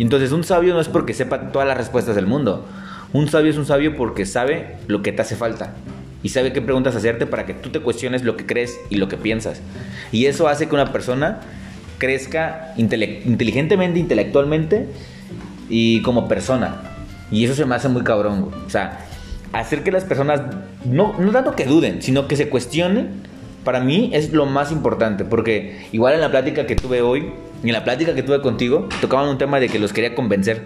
Entonces un sabio no es porque sepa todas las respuestas del mundo. Un sabio es un sabio porque sabe lo que te hace falta. Y sabe qué preguntas hacerte para que tú te cuestiones lo que crees y lo que piensas. Y eso hace que una persona crezca intele- inteligentemente, intelectualmente y como persona. Y eso se me hace muy cabrón. güey. O sea, hacer que las personas, no, no tanto que duden, sino que se cuestionen, para mí es lo más importante. Porque igual en la plática que tuve hoy, en la plática que tuve contigo, tocaban un tema de que los quería convencer.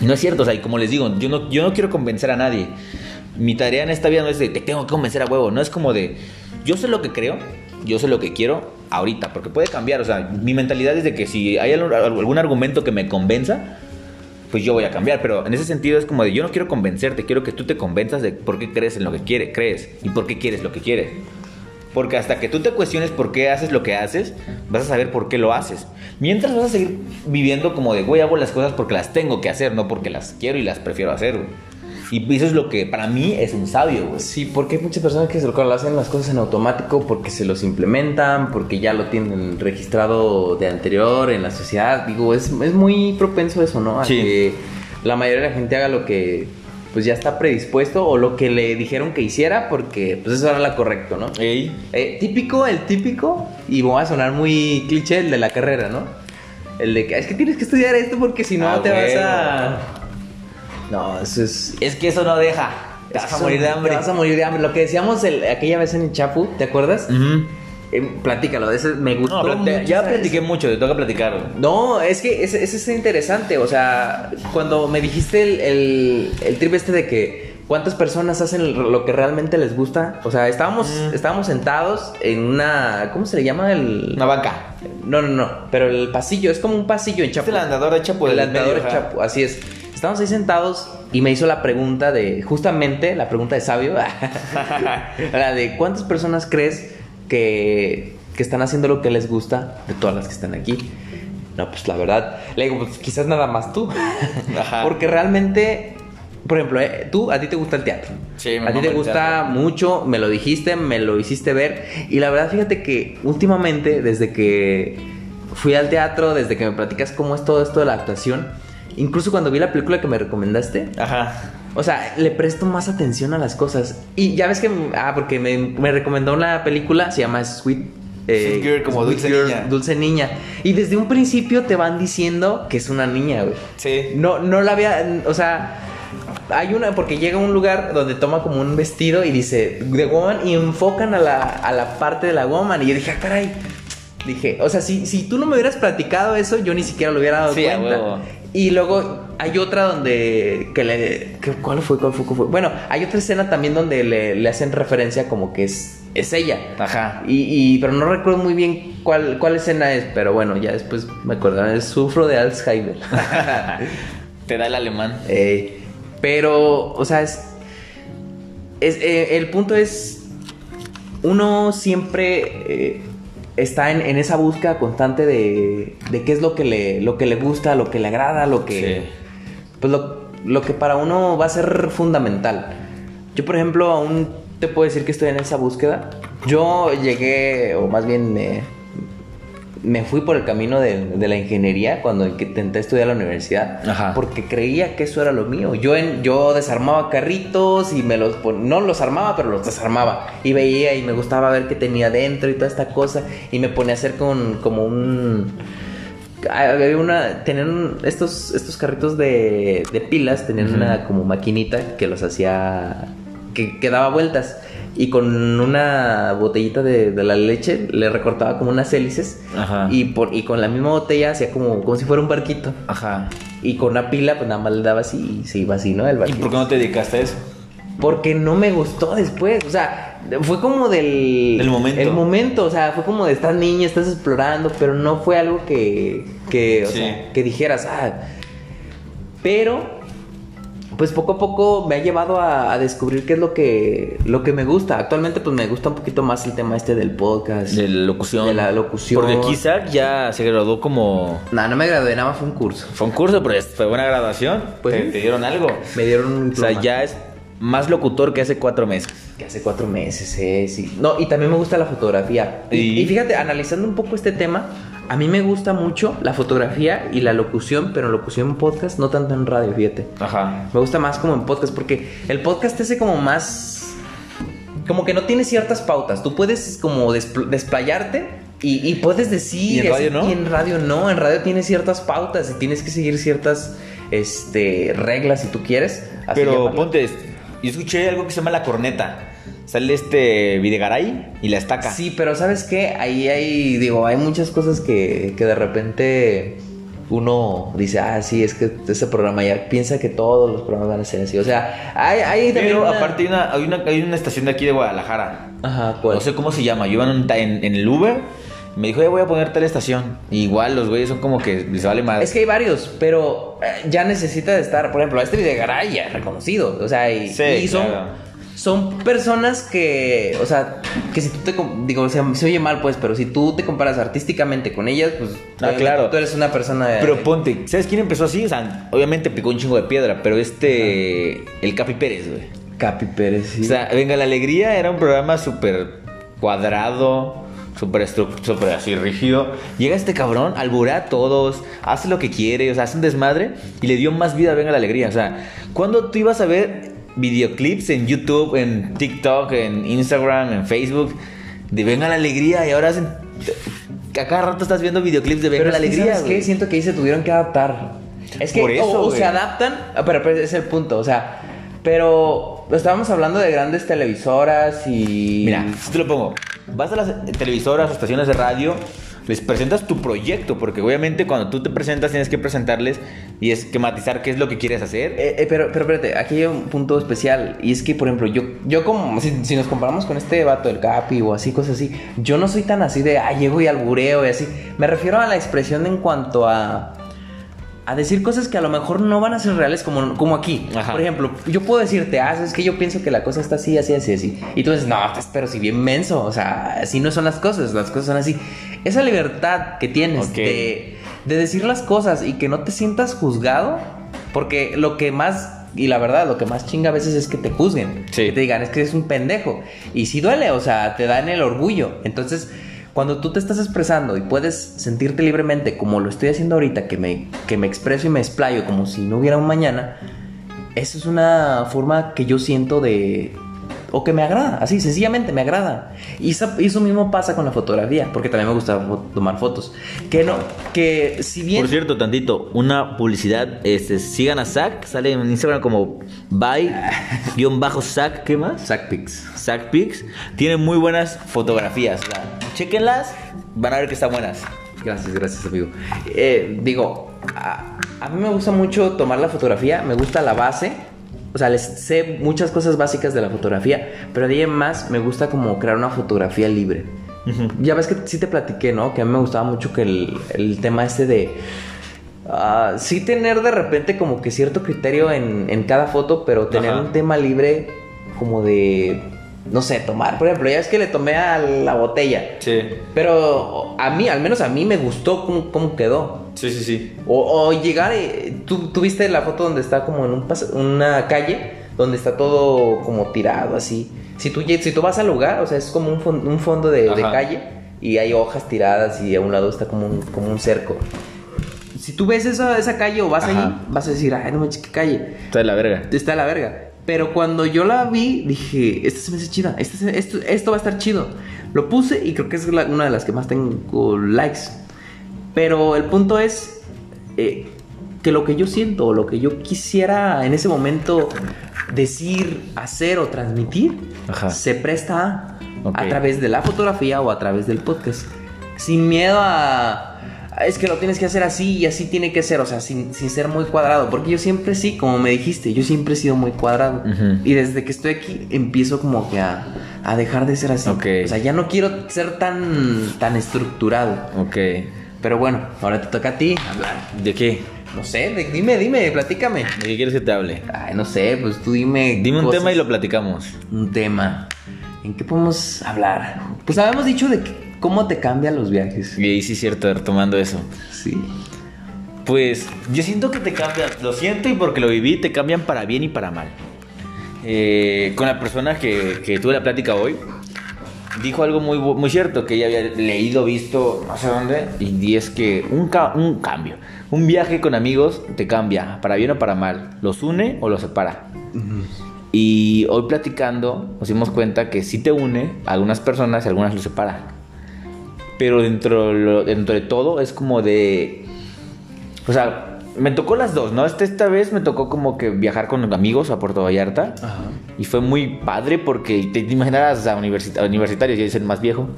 Y no es cierto, o sea, y como les digo, yo no, yo no quiero convencer a nadie. Mi tarea en esta vida no es de te tengo que convencer a huevo, no es como de yo sé lo que creo, yo sé lo que quiero ahorita, porque puede cambiar, o sea, mi mentalidad es de que si hay algún, argumento que me convenza, pues yo voy a cambiar, pero en ese sentido es como de yo no quiero convencerte, quiero que tú te convenzas de por qué crees en lo que quiere, crees y por qué quieres lo que quieres. Porque hasta que tú te cuestiones por qué haces lo que haces, vas a saber por qué lo haces. Mientras vas a seguir viviendo como de, güey, hago las cosas porque las tengo que hacer, no porque las quiero y las prefiero hacer, güey. Y eso es lo que para mí es un sabio, güey. Sí, porque hay muchas personas que se lo hacen las cosas en automático porque se los implementan, porque ya lo tienen registrado de anterior en la sociedad. Digo, es, es muy propenso eso, ¿no? A Sí. que la mayoría de la gente haga lo que pues ya está predispuesto o lo que le dijeron que hiciera porque pues eso era lo correcto, ¿no? Ey. Eh, típico, el típico, y voy a sonar muy cliché, el de la carrera, ¿no? El de que es que tienes que estudiar esto porque si no Ah, te vas a... No, eso es... Es que eso no deja. Te vas a morir de hambre. Te vas a morir de hambre. Lo que decíamos el- aquella vez en el Chapu, ¿te acuerdas? Ujú. Eh, platícalo, ese me gustó. No, mucho, ya ¿sabes? platiqué mucho, te toca platicar. No, es que ese, ese es interesante. O sea, cuando me dijiste el, el, el trip este de que cuántas personas hacen lo que realmente les gusta. O sea, estábamos, Mm. estábamos sentados en una. ¿Cómo se le llama? El. Una banca. No, no, no. Pero el pasillo, es como un pasillo en Es Chapu. el andador de Chapo el andador de. Chapu, así es. Estábamos ahí sentados y me hizo la pregunta de, justamente la pregunta de sabio, (laughs) la de cuántas personas crees que, que están haciendo lo que les gusta de todas las que están aquí. No, pues la verdad, le digo, pues quizás nada más tú. (laughs) Ajá. Porque realmente, por ejemplo, eh, tú, a ti te gusta el teatro. Sí, me A ti te gusta mucho, me lo dijiste, me lo hiciste ver. Y la verdad, fíjate que últimamente, desde que fui al teatro, desde que me platicas cómo es todo esto de la actuación, incluso cuando vi la película que me recomendaste, Ajá. o sea, le presto más atención a las cosas. Y ya ves que, ah, porque me, me recomendó una película, se llama Sweet. eh, Sweet Girl, como Sweet Dulce Girl, Niña. Dulce niña. Y desde un principio te van diciendo que es una niña, güey. Sí. No, no la había, o sea, hay una, porque llega a un lugar donde toma como un vestido y dice, The Woman, y enfocan a la, a la parte de la Woman. Y yo dije, ah, caray. Dije, o sea, si, si tú no me hubieras platicado eso, yo ni siquiera lo hubiera dado Sí, cuenta. Y luego hay otra donde, que le, que- ¿cuál fue? ¿Cuál fue? ¿Cuál fue? Bueno, hay otra escena también donde le, le hacen referencia como que es, es ella. Ajá. Y, y- pero no recuerdo muy bien cuál, cuál escena es, pero bueno, ya después me acuerdo. Es Sufro de Alzheimer. (laughs) Te da el alemán. Eh, pero, o sea, es, es, eh, el punto es, uno siempre eh, está en, en esa búsqueda constante de, de qué es lo que, le, lo que le gusta, lo que le agrada, lo que... Sí. Pues lo, lo que para uno va a ser fundamental. Yo, por ejemplo, aún te puedo decir que estoy en esa búsqueda. Yo llegué, o más bien me, me fui por el camino de, de la ingeniería cuando intenté estudiar a la universidad. Ajá. Porque creía que eso era lo mío. Yo, en, yo desarmaba carritos y me los pon- no los armaba, pero los desarmaba. Y veía y me gustaba ver qué tenía dentro y toda esta cosa. Y me ponía a hacer con, como un había una tenían estos estos carritos de, de pilas tenían una como maquinita que los hacía que, que daba vueltas y con una botellita de, de la leche le recortaba como unas hélices Ajá. y, por, y con la misma botella hacía como, como si fuera un barquito Ajá. y con una pila pues nada más le daba así y se iba así no el ¿Y barquito por qué no te dedicaste a eso? porque no me gustó después. O sea, fue como del. Del momento. El momento, o sea, fue como de estás niña, estás explorando, pero no fue algo que. que o Sí. sea, que dijeras, ah. Pero. Pues poco a poco me ha llevado a, a descubrir qué es lo que, lo que me gusta. Actualmente, pues me gusta un poquito más el tema este del podcast. De la locución. De la locución. Porque Isaac ya se graduó como... No, no me gradué, nada más fue un curso. Fue un curso, pero fue buena graduación. Pues te, dieron algo. Me dieron un O sea, ya es más locutor que hace cuatro meses. Que hace cuatro meses, eh, sí. No, y también me gusta la fotografía. Y, ¿Y? y fíjate, analizando un poco este tema, a mí me gusta mucho la fotografía y la locución, pero locución en podcast, no tanto en radio, fíjate. Ajá. Me gusta más como en podcast, porque el podcast hace como más... Como que no tiene ciertas pautas. Tú puedes como despl- desplayarte y, y puedes decir... ¿Y en radio no? Y en radio no. En radio tienes ciertas pautas y tienes que seguir ciertas este, reglas si tú quieres. así Pero llamarlo. ponte, yo escuché algo que se llama la corneta. Sale este Videgaray y la estaca. Sí, pero ¿sabes qué? Ahí hay, digo, hay muchas cosas que, que de repente uno dice, ah, sí, es que ese programa ya piensa que todos los programas van a ser así. O sea, hay, hay también Pero una- aparte hay una, hay, una, hay una estación de aquí de Guadalajara. Ajá, ¿cuál? No sé cómo se llama. Yo iba en, el Uber. Me dijo, "Eh, voy a poner tal estación. Y igual los güeyes son como que les vale más. Es que hay varios, pero eh, ya necesita de estar, por ejemplo, este Videgaray ya reconocido. O sea, y, Sí, y son, claro. Son personas que, o sea, que si tú te, digo, o sea, se oye mal, pues, pero si tú te comparas artísticamente con ellas, pues, Ah, claro. tú eres una persona... de- Pero ponte, ¿sabes quién empezó así? O sea, obviamente picó un chingo de piedra, pero este. El Capi Pérez, güey. Capi Pérez, sí. O sea, Venga la Alegría era un programa súper cuadrado, súper súper así rígido. Llega este cabrón, alburea a todos, hace lo que quiere, o sea, hace un desmadre y le dio más vida a Venga la Alegría. O sea, ¿cuándo tú ibas a ver videoclips en YouTube, en TikTok, en Instagram, en Facebook de Venga la Alegría y ahora hacen... a cada rato estás viendo videoclips de Venga Pero la es que, Alegría, ¿sabes qué? Siento que ahí se tuvieron que adaptar. Es que Por eso, o, se adaptan, ah, pero, pero es el punto, o sea, pero estábamos hablando de grandes televisoras y Mira, te lo pongo. Vas a las televisoras o estaciones de radio, les presentas tu proyecto, porque obviamente cuando tú te presentas tienes que presentarles y es que matizar qué es lo que quieres hacer. Eh, eh, pero, pero espérate, aquí hay un punto especial. Y es que, por ejemplo, yo, yo como, si, si nos comparamos con este vato del Capi o así, cosas así, yo no soy tan así de, ah, llego y albureo y así. Me refiero a la expresión en cuanto a, a decir cosas que a lo mejor no van a ser reales como, como aquí. Ajá. Por ejemplo, yo puedo decirte, ah, es que yo pienso que la cosa está así, así, así, así. Y tú dices, no, pero si bien menso. O sea, así no son las cosas, las cosas son así. Esa libertad que tienes de decir las cosas y que no te sientas juzgado, porque lo que más, y la verdad, lo que más chinga a veces es que te juzguen. Sí. Que te digan, es que eres un pendejo. Y sí duele, o sea, te dan el orgullo. Entonces, cuando tú te estás expresando y puedes sentirte libremente, como lo estoy haciendo ahorita, que me, que me expreso y me explayo como si no hubiera un mañana, eso es una forma que yo siento de... O que me agrada, así, sencillamente me agrada. Y eso, mismo pasa con la fotografía, porque también me gusta tomar fotos. Que no, que si bien... Por cierto, tantito, una publicidad, este, sigan a Zack, sale en Instagram como by-zack, ¿qué más? Sackpics. Zack Pics, tiene muy buenas fotografías, o sea, chéquenlas, van a ver que están buenas. Gracias, gracias, amigo. Eh, digo, a, a mí me gusta mucho tomar la fotografía, me gusta la base. O sea, les sé muchas cosas básicas de la fotografía, pero de ahí en más me gusta como crear una fotografía libre. Ya ves que sí te platiqué, ¿no? Que a mí me gustaba mucho que el, el tema este de... ah, sí tener de repente como que cierto criterio en, en cada foto, pero tener Ajá. un tema libre como de, no sé, tomar. Por ejemplo, ya es que le tomé a la botella. Sí. Pero a mí, al menos a mí me gustó cómo, cómo quedó. Sí, sí, sí. O, o llegar, eh, ¿tú, tú viste la foto donde está como en un una calle, donde está todo como tirado así. Si tú, si tú vas al lugar, o sea, es como un, fon- un fondo de, calle y hay hojas tiradas y a un lado está como un, como un cerco. Si tú ves esa, esa calle o vas Ajá. ahí, vas a decir, ay, no manches, qué calle. Está de la verga. Está de la verga. Pero cuando yo la vi, dije, esta se me hace chida. Este se- esto, esto va a estar chido. Lo puse y creo que es la- una de las que más tengo likes. Pero el punto es eh, que lo que yo siento, o lo que yo quisiera en ese momento decir, hacer o transmitir, Ajá. se presta a, a través de la fotografía o a través del podcast. Sin miedo a... Es que lo tienes que hacer así y así tiene que ser, o sea, sin, sin ser muy cuadrado. Porque yo siempre sí, como me dijiste, yo siempre he sido muy cuadrado. Ujú. Y desde que estoy aquí empiezo como que a, a dejar de ser así. Ok. O sea, ya no quiero ser tan, tan estructurado. Ok. Pero bueno, ahora te toca a ti hablar. ¿De qué? No sé, de- dime, dime, platícame. ¿De qué quieres que te hable? Ay, no sé, pues tú dime. Dime un tema y lo platicamos. Un tema. ¿En qué podemos hablar? Pues habíamos dicho de que- cómo te cambian los viajes. Y sí es cierto, retomando eso. Sí. Pues yo siento que te cambian, lo siento y porque lo viví, te cambian para bien y para mal. Eh, con la persona que, que tuve la plática hoy, dijo algo muy, muy cierto, que ella había leído, visto, no sé dónde, y es que un, ca- un cambio, un viaje con amigos te cambia, para bien o para mal, los une o los separa. Y hoy platicando nos dimos cuenta que sí te une a algunas personas y algunas los separa. Pero dentro, dentro de todo es como de... O sea, me tocó las dos, ¿no? Este, esta vez me tocó como que viajar con amigos a Puerto Vallarta. Ajá. Y fue muy padre porque te, te imaginarás a universita- universitarios, ya es el más viejo.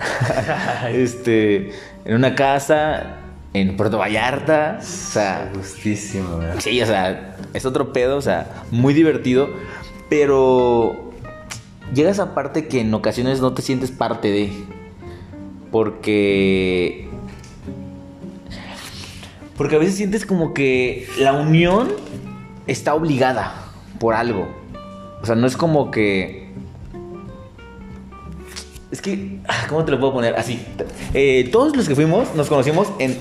(laughs) este, en una casa en Puerto Vallarta. O sea, Gustísimo, ¿verdad? Sí, o sea, es otro pedo, o sea, muy divertido, pero llega esa parte que en ocasiones no te sientes parte de, porque... Porque a veces sientes como que la unión está obligada por algo. O sea, no es como que... Es que, ah, ¿cómo te lo puedo poner? Así. Eh, todos los que fuimos nos conocimos en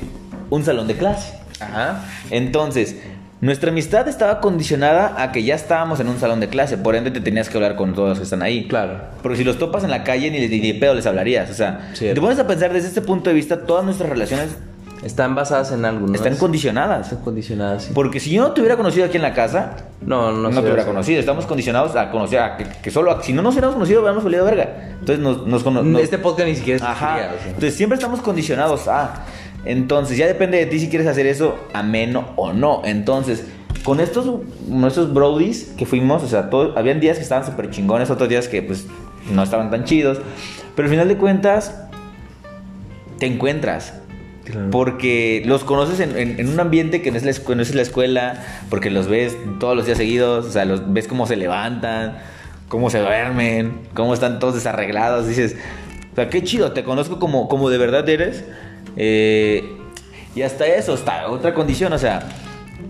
un salón de clase. Ajá. Entonces, nuestra amistad estaba condicionada a que ya estábamos en un salón de clase, por ende te tenías que hablar con todos los que están ahí. Claro. Porque si los topas en la calle ni, ni de pedo les hablarías. O sea, Cierto. te pones a pensar desde este punto de vista, todas nuestras relaciones Están basadas en algo, ¿no? están Es- condicionadas. Están condicionadas, sí. Porque si yo no te hubiera conocido aquí en la casa, No, no, no, te hubiera conocido. Estamos condicionados a conocer, a que, que solo, si no nos hubiéramos conocido, hubiéramos salido verga. Entonces nos, nos, nos- Este podcast ni siquiera Ajá. existiría, o sea. Entonces siempre estamos condicionados a. Entonces ya depende de ti si quieres hacer eso ameno o no. Entonces, con estos nuestros brodies que fuimos, o sea, todo- habían días que estaban súper chingones, otros días que pues no estaban tan chidos. Pero al final de cuentas, te encuentras. Claro. Porque los conoces en, en- en un ambiente que no es, la, escu- no es la escuela, porque los ves todos los días seguidos, o sea, los ves cómo se levantan, cómo se duermen, cómo están todos desarreglados. Dices, o sea, qué chido, te conozco como, como de verdad eres. Eh, y hasta eso, está otra condición, o sea,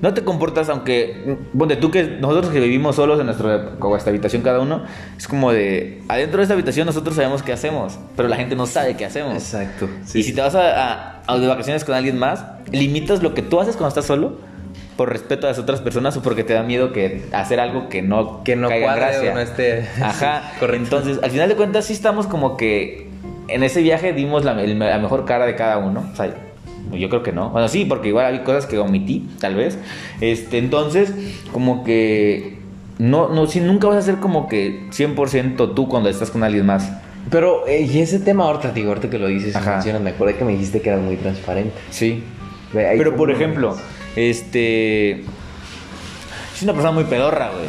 no te comportas, aunque, donde tú que nosotros que vivimos solos en nuestra como esta habitación cada uno, es como de, adentro de esta habitación nosotros sabemos qué hacemos, pero la gente no sabe qué hacemos. Exacto. Y si te vas a, a- a de vacaciones con alguien más, limitas lo que tú haces cuando estás solo por respeto a las otras personas o porque te da miedo que hacer algo que no Que no caiga cuadre gracia. o no esté- Ajá. Sí, (laughs) correcto. Entonces, al final de cuentas sí estamos como que en ese viaje dimos la, el- la mejor cara de cada uno. O sea, yo creo que no. Bueno, sí, porque igual hay cosas que omití, tal vez. Este, entonces, como que no no sí, nunca vas a ser como que 100% tú cuando estás con alguien más. Pero, eh, y ese tema ahorita, digo, ahorita que lo dices, mencionas, me acordé que me dijiste que eras muy transparente. Sí. Ve, Pero por ejemplo, este. Es una persona muy pedorra, güey.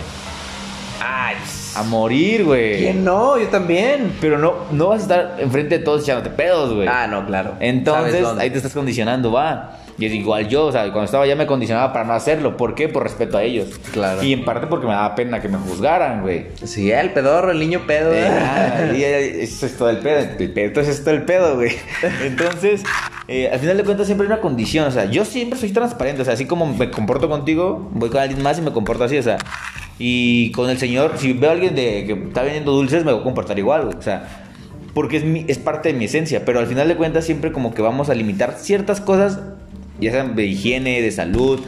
Ay, A morir, güey. ¿quién no? Yo también. Pero no, no vas a estar enfrente de todos echándote pedos, güey. Ah, no, claro. Entonces, ahí te estás condicionando, va. Y es igual yo, o sea, cuando estaba allá me condicionaba para no hacerlo. ¿Por qué? Por respeto a ellos. Claro. Y en parte porque me daba pena que me juzgaran, güey. Sí, el pedorro, el niño pedo. Eh, (laughs) ah, y, eso es todo el pedo. El pedo, Entonces es todo el pedo, güey. (laughs) Entonces, eh, al final de cuentas siempre hay una condición. O sea, yo siempre soy transparente. O sea, así como me comporto contigo, voy con alguien más y me comporto así. O sea, Y con el señor, si veo a alguien de, que está vendiendo dulces, me voy a comportar igual, güey. O sea, porque es, mi- es parte de mi esencia. Pero al final de cuentas, siempre como que vamos a limitar ciertas cosas, ya sean de higiene, de salud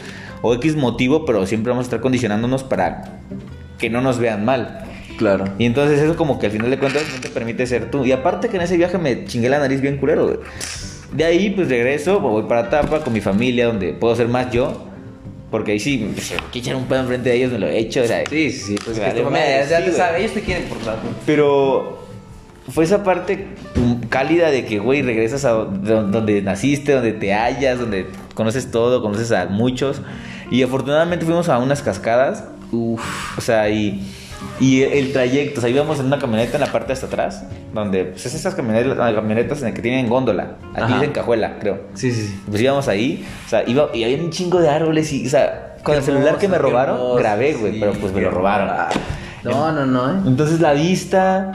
o X motivo, pero siempre vamos a estar condicionándonos para que no nos vean mal. Claro. Y entonces eso como que al final de cuentas no te permite ser tú. Y aparte que en ese viaje me chingué la nariz bien culero, güey. De ahí pues regreso, voy para Tapa con mi familia, donde puedo ser más yo. Porque ahí sí, pues, que echar un pedo enfrente de ellos, me lo he hecho, sea, Sí, sí. Pues Vale, que tu mamá madre, ya, sí, te güey. sabe, ellos te quieren por tanto. Pero fue esa parte cálida de que, güey, regresas a do- donde naciste, donde te hallas, donde conoces todo, conoces a muchos. Y afortunadamente fuimos a unas cascadas. Uf. O sea, y, y el trayecto, o sea, íbamos en una camioneta en la parte de hasta atrás, donde, pues es esas camionetas, camionetas en las que tienen góndola. Aquí Ajá. dicen cajuela, creo. Sí, sí, sí. Pues íbamos ahí, o sea, iba, y había un chingo de árboles y, o sea, con Qué el celular que me robaron, hermoso, grabé, güey, sí, pero pues me lo robaron. No, no, no, ¿eh? Entonces la vista,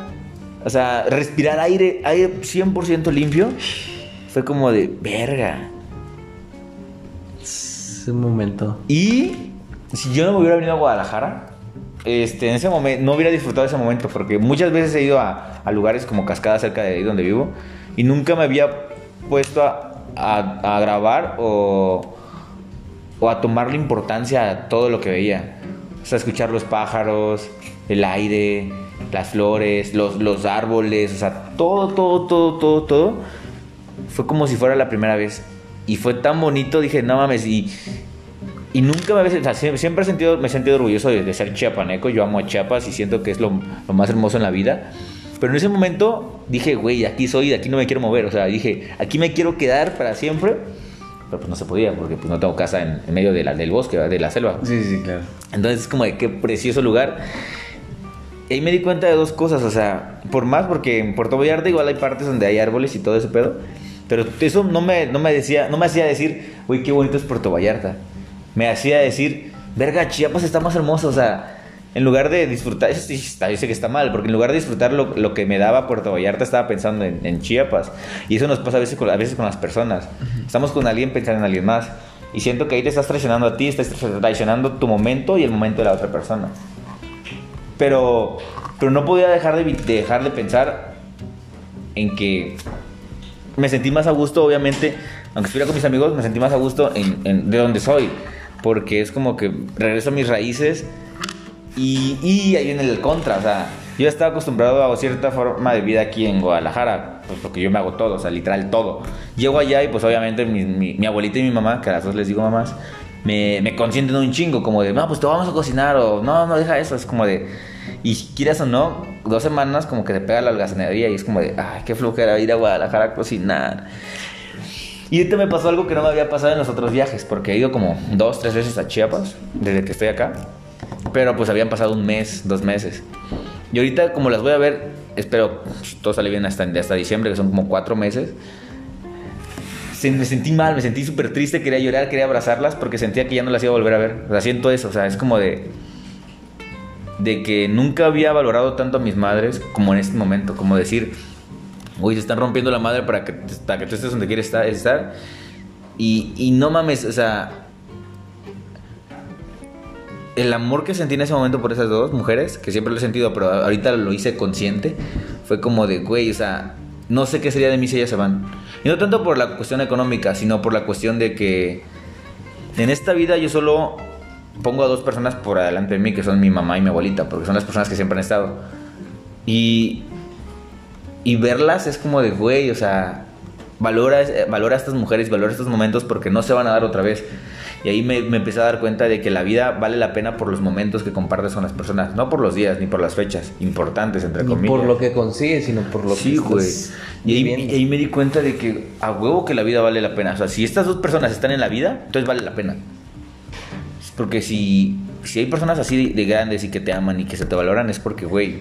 o sea, respirar aire, aire 100% limpio, fue como de verga. Es un momento. Y si yo no me hubiera venido a Guadalajara, este, en ese momento, no hubiera disfrutado ese momento, porque muchas veces he ido a, lugares como Cascada cerca de ahí donde vivo, y nunca me había puesto a grabar o, o a tomarle importancia a todo lo que veía. O sea, escuchar los pájaros, el aire, las flores, los, los árboles, o sea, todo, todo, todo, todo, todo. Fue como si fuera la primera vez. Y fue tan bonito, dije, no mames, y, y nunca me había, o sea, siempre, he sentido, me he sentido orgulloso de, de ser chiapaneco. Yo amo a Chiapas y siento que es lo, lo más hermoso en la vida. Pero en ese momento dije, güey, aquí soy, de aquí no me quiero mover. O sea, dije, aquí me quiero quedar para siempre. Pero pues no se podía porque pues no tengo casa en, en medio de la, del bosque, de la selva. Sí, sí, claro. Entonces es como de qué precioso lugar. Y ahí me di cuenta de dos cosas, o sea, por más porque en Puerto Vallarta igual hay partes donde hay árboles y todo ese pedo, pero eso no me, no me decía, no me hacía decir, uy, qué bonito es Puerto Vallarta. Me hacía decir, verga, Chiapas está más hermoso, o sea, en lugar de disfrutar, eso está, yo sé que está mal, porque en lugar de disfrutar lo, lo que me daba Puerto Vallarta, estaba pensando en, en Chiapas. Y eso nos pasa a veces, con, a veces con las personas. Estamos con alguien pensando en alguien más. Y siento que ahí te estás traicionando a ti, estás traicionando tu momento y el momento de la otra persona. Pero, pero no podía dejar de dejar de pensar en que me sentí más a gusto, obviamente, aunque estuviera con mis amigos, me sentí más a gusto en, en- de donde soy. Porque es como que regreso a mis raíces y, y ahí viene el contra. O sea, yo estaba acostumbrado a cierta forma de vida aquí en Guadalajara, pues porque yo me hago todo, o sea, literal todo. Llego allá y pues obviamente mi, mi- mi abuelita y mi mamá, que a las dos les digo mamás, me, me consienten un chingo, como de, no, pues te vamos a cocinar, o no, no, deja eso, es como de, y quieras o no, dos semanas como que te pega la holgazanería y es como de, ay, qué flojera ir a Guadalajara a cocinar. Y ahorita me pasó algo que no me había pasado en los otros viajes, porque he ido como dos, tres veces a Chiapas desde que estoy acá. Pero pues habían pasado un mes, dos meses. Y ahorita como las voy a ver, espero si todo sale bien hasta, diciembre, que son como cuatro meses. se- me sentí mal, me sentí súper triste, quería llorar, quería abrazarlas porque sentía que ya no las iba a volver a ver. O sea, siento eso, o sea, es como de... De que nunca había valorado tanto a mis madres como en este momento, como decir, uy, se están rompiendo la madre para que, para que tú estés donde quieres estar. estar. Y, y no mames, o sea, el amor que sentí en ese momento por esas dos mujeres, que siempre lo he sentido, pero ahorita lo hice consciente, fue como de, güey, o sea, no sé qué sería de mí si ellas se van. Y no tanto por la cuestión económica, sino por la cuestión de que en esta vida yo solo pongo a dos personas por adelante de mí, que son mi mamá y mi abuelita, porque son las personas que siempre han estado. Y, y verlas es como de, güey, o sea, valora, valora a estas mujeres, valora estos momentos porque no se van a dar otra vez. Y ahí me, me empecé a dar cuenta de que la vida vale la pena por los momentos que compartes con las personas, no por los días ni por las fechas importantes, entre Ni comillas. por lo que consigues, sino por lo Sí, que güey. Y ahí, y ahí me di cuenta de que a huevo que la vida vale la pena. O sea, si estas dos personas están en la vida, entonces vale la pena. Porque si, si hay personas así de, de grandes y que te aman y que se te valoran, es porque, güey,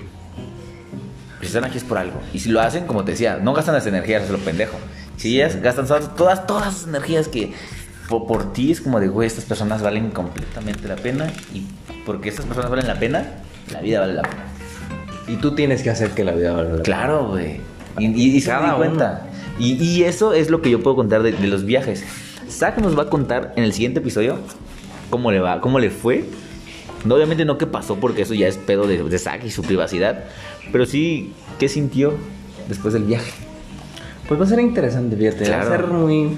pues están aquí es por algo. Y si lo hacen, como te decía, no gastan las energías, es lo pendejo. Si ellas gastan todas, todas, todas sus energías que por, por ti es como de, güey, estas personas valen completamente la pena. Y porque estas personas valen la pena, la vida vale la pena. Y tú tienes que hacer que la vida valga la pena. Claro, güey. Y, y, y Cada cuenta. Y, y eso es lo que yo puedo contar de, de los viajes. Zack nos va a contar en el siguiente episodio cómo le va, cómo le fue No, obviamente no qué pasó, porque eso ya es pedo de, de Zack y su privacidad. Pero sí, ¿qué sintió después del viaje? Pues va a ser interesante, fíjate. Va a ser muy.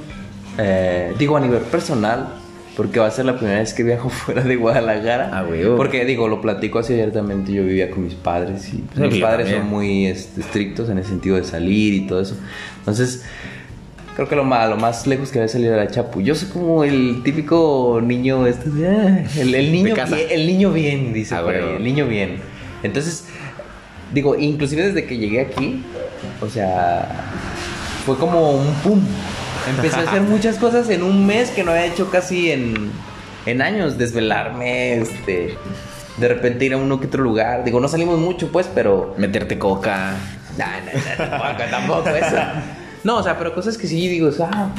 eh, digo, a nivel personal, porque va a ser la primera vez que viajo (laughs) fuera de Guadalajara. Ah, huevo. Porque, digo, lo platico así abiertamente. Yo vivía con mis padres y pues, Sí, mis padres también. son muy este, estrictos en el sentido de salir y todo eso. Entonces. Creo que lo más, lo más lejos que había salido era Chapu. Yo soy como el típico niño este ah, el, el niño bien, el niño bien, dice Ah, por ahí, huevo. el niño bien. Entonces, digo, inclusive desde que llegué aquí, o sea, fue como un pum. Empecé a hacer (laughs) muchas cosas en un mes que no había hecho casi en, en años. Desvelarme, este, de repente ir a uno que otro lugar. Digo, no salimos mucho, pues, pero Meterte coca. no, no, no, tampoco, tampoco eso. No, o sea, pero cosas que sí digo, ah,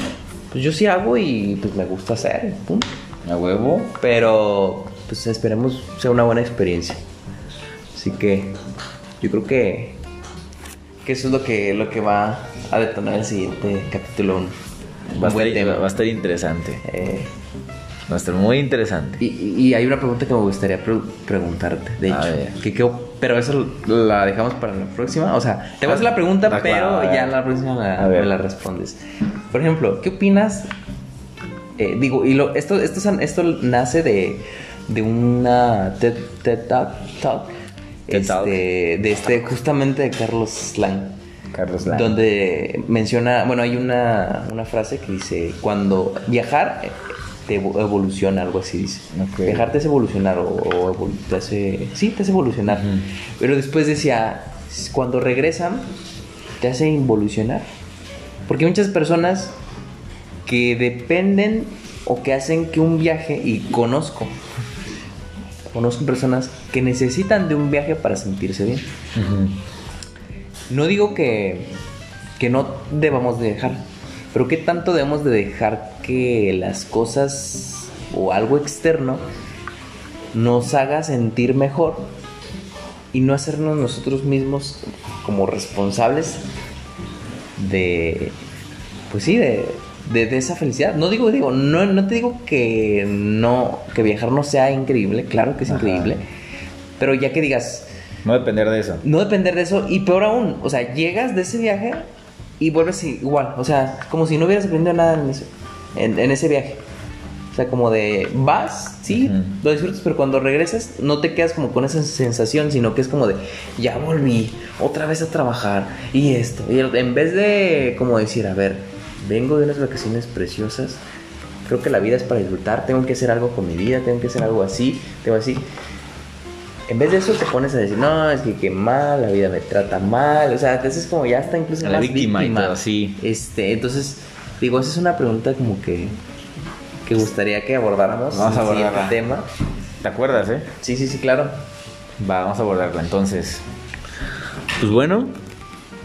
pues yo sí hago y pues me gusta hacer, punto. A huevo. Pero pues esperemos sea una buena experiencia. Así que yo creo que, que eso es lo que, lo que va a detonar el siguiente capítulo. Va a, estar, va a estar interesante. Eh, Va a estar muy interesante. y, y- hay una pregunta que me gustaría pre- preguntarte, de A hecho. ver. Que, que- pero eso la dejamos para la próxima. O sea, te voy a hacer la pregunta, Ah, pero claro, a ver. ya la próxima la- me la respondes. Por ejemplo, ¿qué opinas? Eh, digo, y lo, esto, esto, es- esto nace de, de una TED, TED Talk, talk, este, de este, justamente de Carlos Slang. Carlos Lang. Donde menciona, bueno, hay una, una frase que dice, cuando viajar te evoluciona, algo así dice. Ok. Viajar te hace evolucionar o, o evolu- te hace, sí, te hace evolucionar. Pero después decía, cuando regresan, te hace involucionar. Porque muchas personas que dependen o que hacen que un viaje, y conozco, conozco personas que necesitan de un viaje para sentirse bien. No digo que, que no debamos de dejar, pero ¿qué tanto debemos de dejar que las cosas o algo externo nos haga sentir mejor y no hacernos nosotros mismos como responsables de, pues sí, de, de, de esa felicidad? No digo, digo, no, no te digo que no, que viajar no sea increíble, claro que es Ajá. increíble, pero ya que digas, No depender de eso. no depender de eso y peor aún, o sea, llegas de ese viaje y vuelves igual, o sea, como si no hubieras aprendido nada en ese, en, en ese viaje. O sea, como de vas, sí, Ujú. lo disfrutas, pero cuando regresas no te quedas como con esa sensación, sino que es como de ya volví otra vez a trabajar y esto. Y en vez de como decir, a ver, vengo de unas vacaciones preciosas, creo que la vida es para disfrutar, tengo que hacer algo con mi vida, tengo que hacer algo así, tengo así. En vez de eso te pones a decir, no, es que qué mal, la vida me trata mal, o sea, entonces como ya está incluso A la más víctima y todo, sí. Este, entonces, digo, esa es una pregunta como que que gustaría que abordáramos Vamos a en el siguiente abordarla. tema. ¿Te acuerdas, eh? Sí, sí, sí, claro. Va, vamos a abordarla entonces. Pues bueno,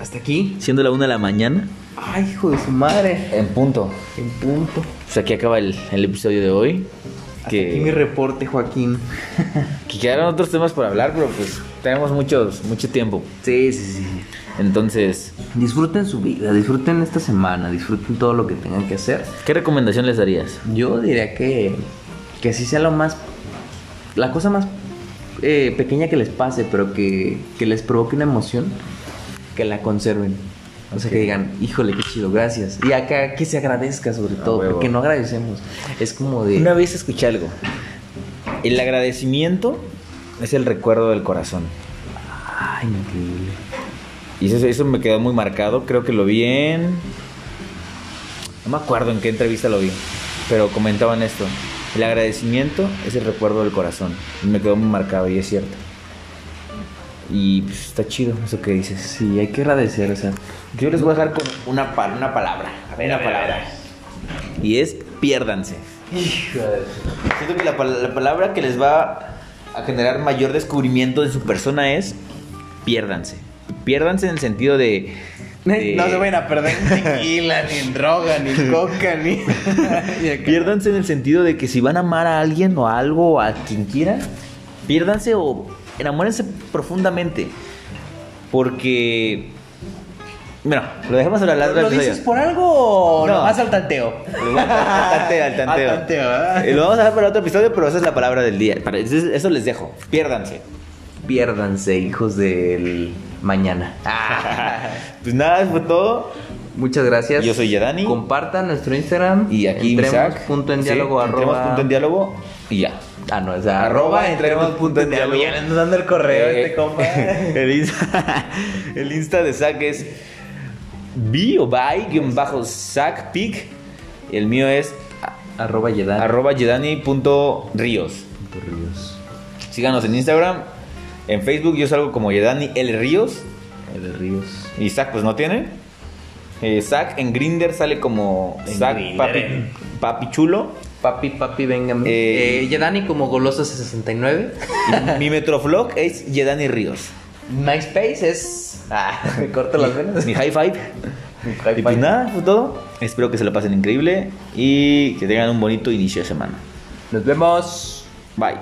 Hasta aquí. siendo la una de la mañana, Ay, hijo de su madre. en punto. En punto. Pues aquí acaba el, el episodio de hoy. Aquí mi reporte, Joaquín. (laughs) que quedaron otros temas por hablar, pero pues tenemos muchos, mucho tiempo. Sí, sí, sí. Entonces, Disfruten su vida, disfruten esta semana, disfruten todo lo que tengan que hacer. ¿qué recomendación les darías? Yo diría que, que así sea lo más. La cosa más eh, pequeña que les pase, pero que, que les provoque una emoción, que la conserven. O sea, que digan, híjole, qué chido, gracias. Y acá que se agradezca sobre todo, huevo. porque no agradecemos. Es como de. Una vez escuché algo. El agradecimiento es el recuerdo del corazón. Ay, increíble. Y eso, eso me quedó muy marcado. Creo que lo vi en. No me acuerdo en qué entrevista lo vi. Pero comentaban esto. El agradecimiento es el recuerdo del corazón. Y me quedó muy marcado y es cierto. Y pues, está chido eso que dices. Sí, hay que agradecer, o sea. Yo les voy a dejar con una, pa- una palabra. una palabra. Y es piérdanse. Siento que la, pal- la palabra que les va a generar mayor descubrimiento de su persona es piérdanse. Piérdanse en el sentido de. de- No se vayan a perder en tequila, ni en droga, ni en coca, ni. (laughs) Piérdanse en el sentido de que si van a amar a alguien o a algo o a quien quieran, piérdanse o enamórense profundamente. Porque Bueno, lo dejamos hablar la ¿Lo dices por algo o No. no. vas al tanteo? Al tanteo, (laughs) al tanteo. Al tanteo. Eh, Lo vamos a dejar para otro episodio, pero esa es la palabra del día. Para- Eso les dejo. Piérdanse. Piérdanse, hijos del mañana. (laughs) Pues nada, eso fue todo. Muchas gracias. Yo soy Yadani. Compartan nuestro Instagram. Y aquí entremos Isaac. punto en diálogo arroba- punto en diálogo y ya. Ah, no, o sea, Arroba, entremos punto en diálogo. Ya le ando dando el correo Eh, este compa. (laughs) el, insta, el Insta de Zack es B o by guion bajo Zack Pic. El mío es arroba Yedani. arroba yedani.ríos. Ríos. Síganos en Instagram. En Facebook yo salgo como Yedani L Ríos. El Ríos. Y Zack pues no tiene. Eh, Zack en Grinder sale como Zack papi, eh. papi chulo. Papi, papi, venga. Eh, Eh, Yedani como goloso69. Y mi Metroflog es Yedani Ríos. MySpace es. Ah, (laughs) me corto las venas. Mi high five. Y pues nada, fue todo. Espero que se lo pasen increíble y que tengan un bonito inicio de semana. Nos vemos. Bye.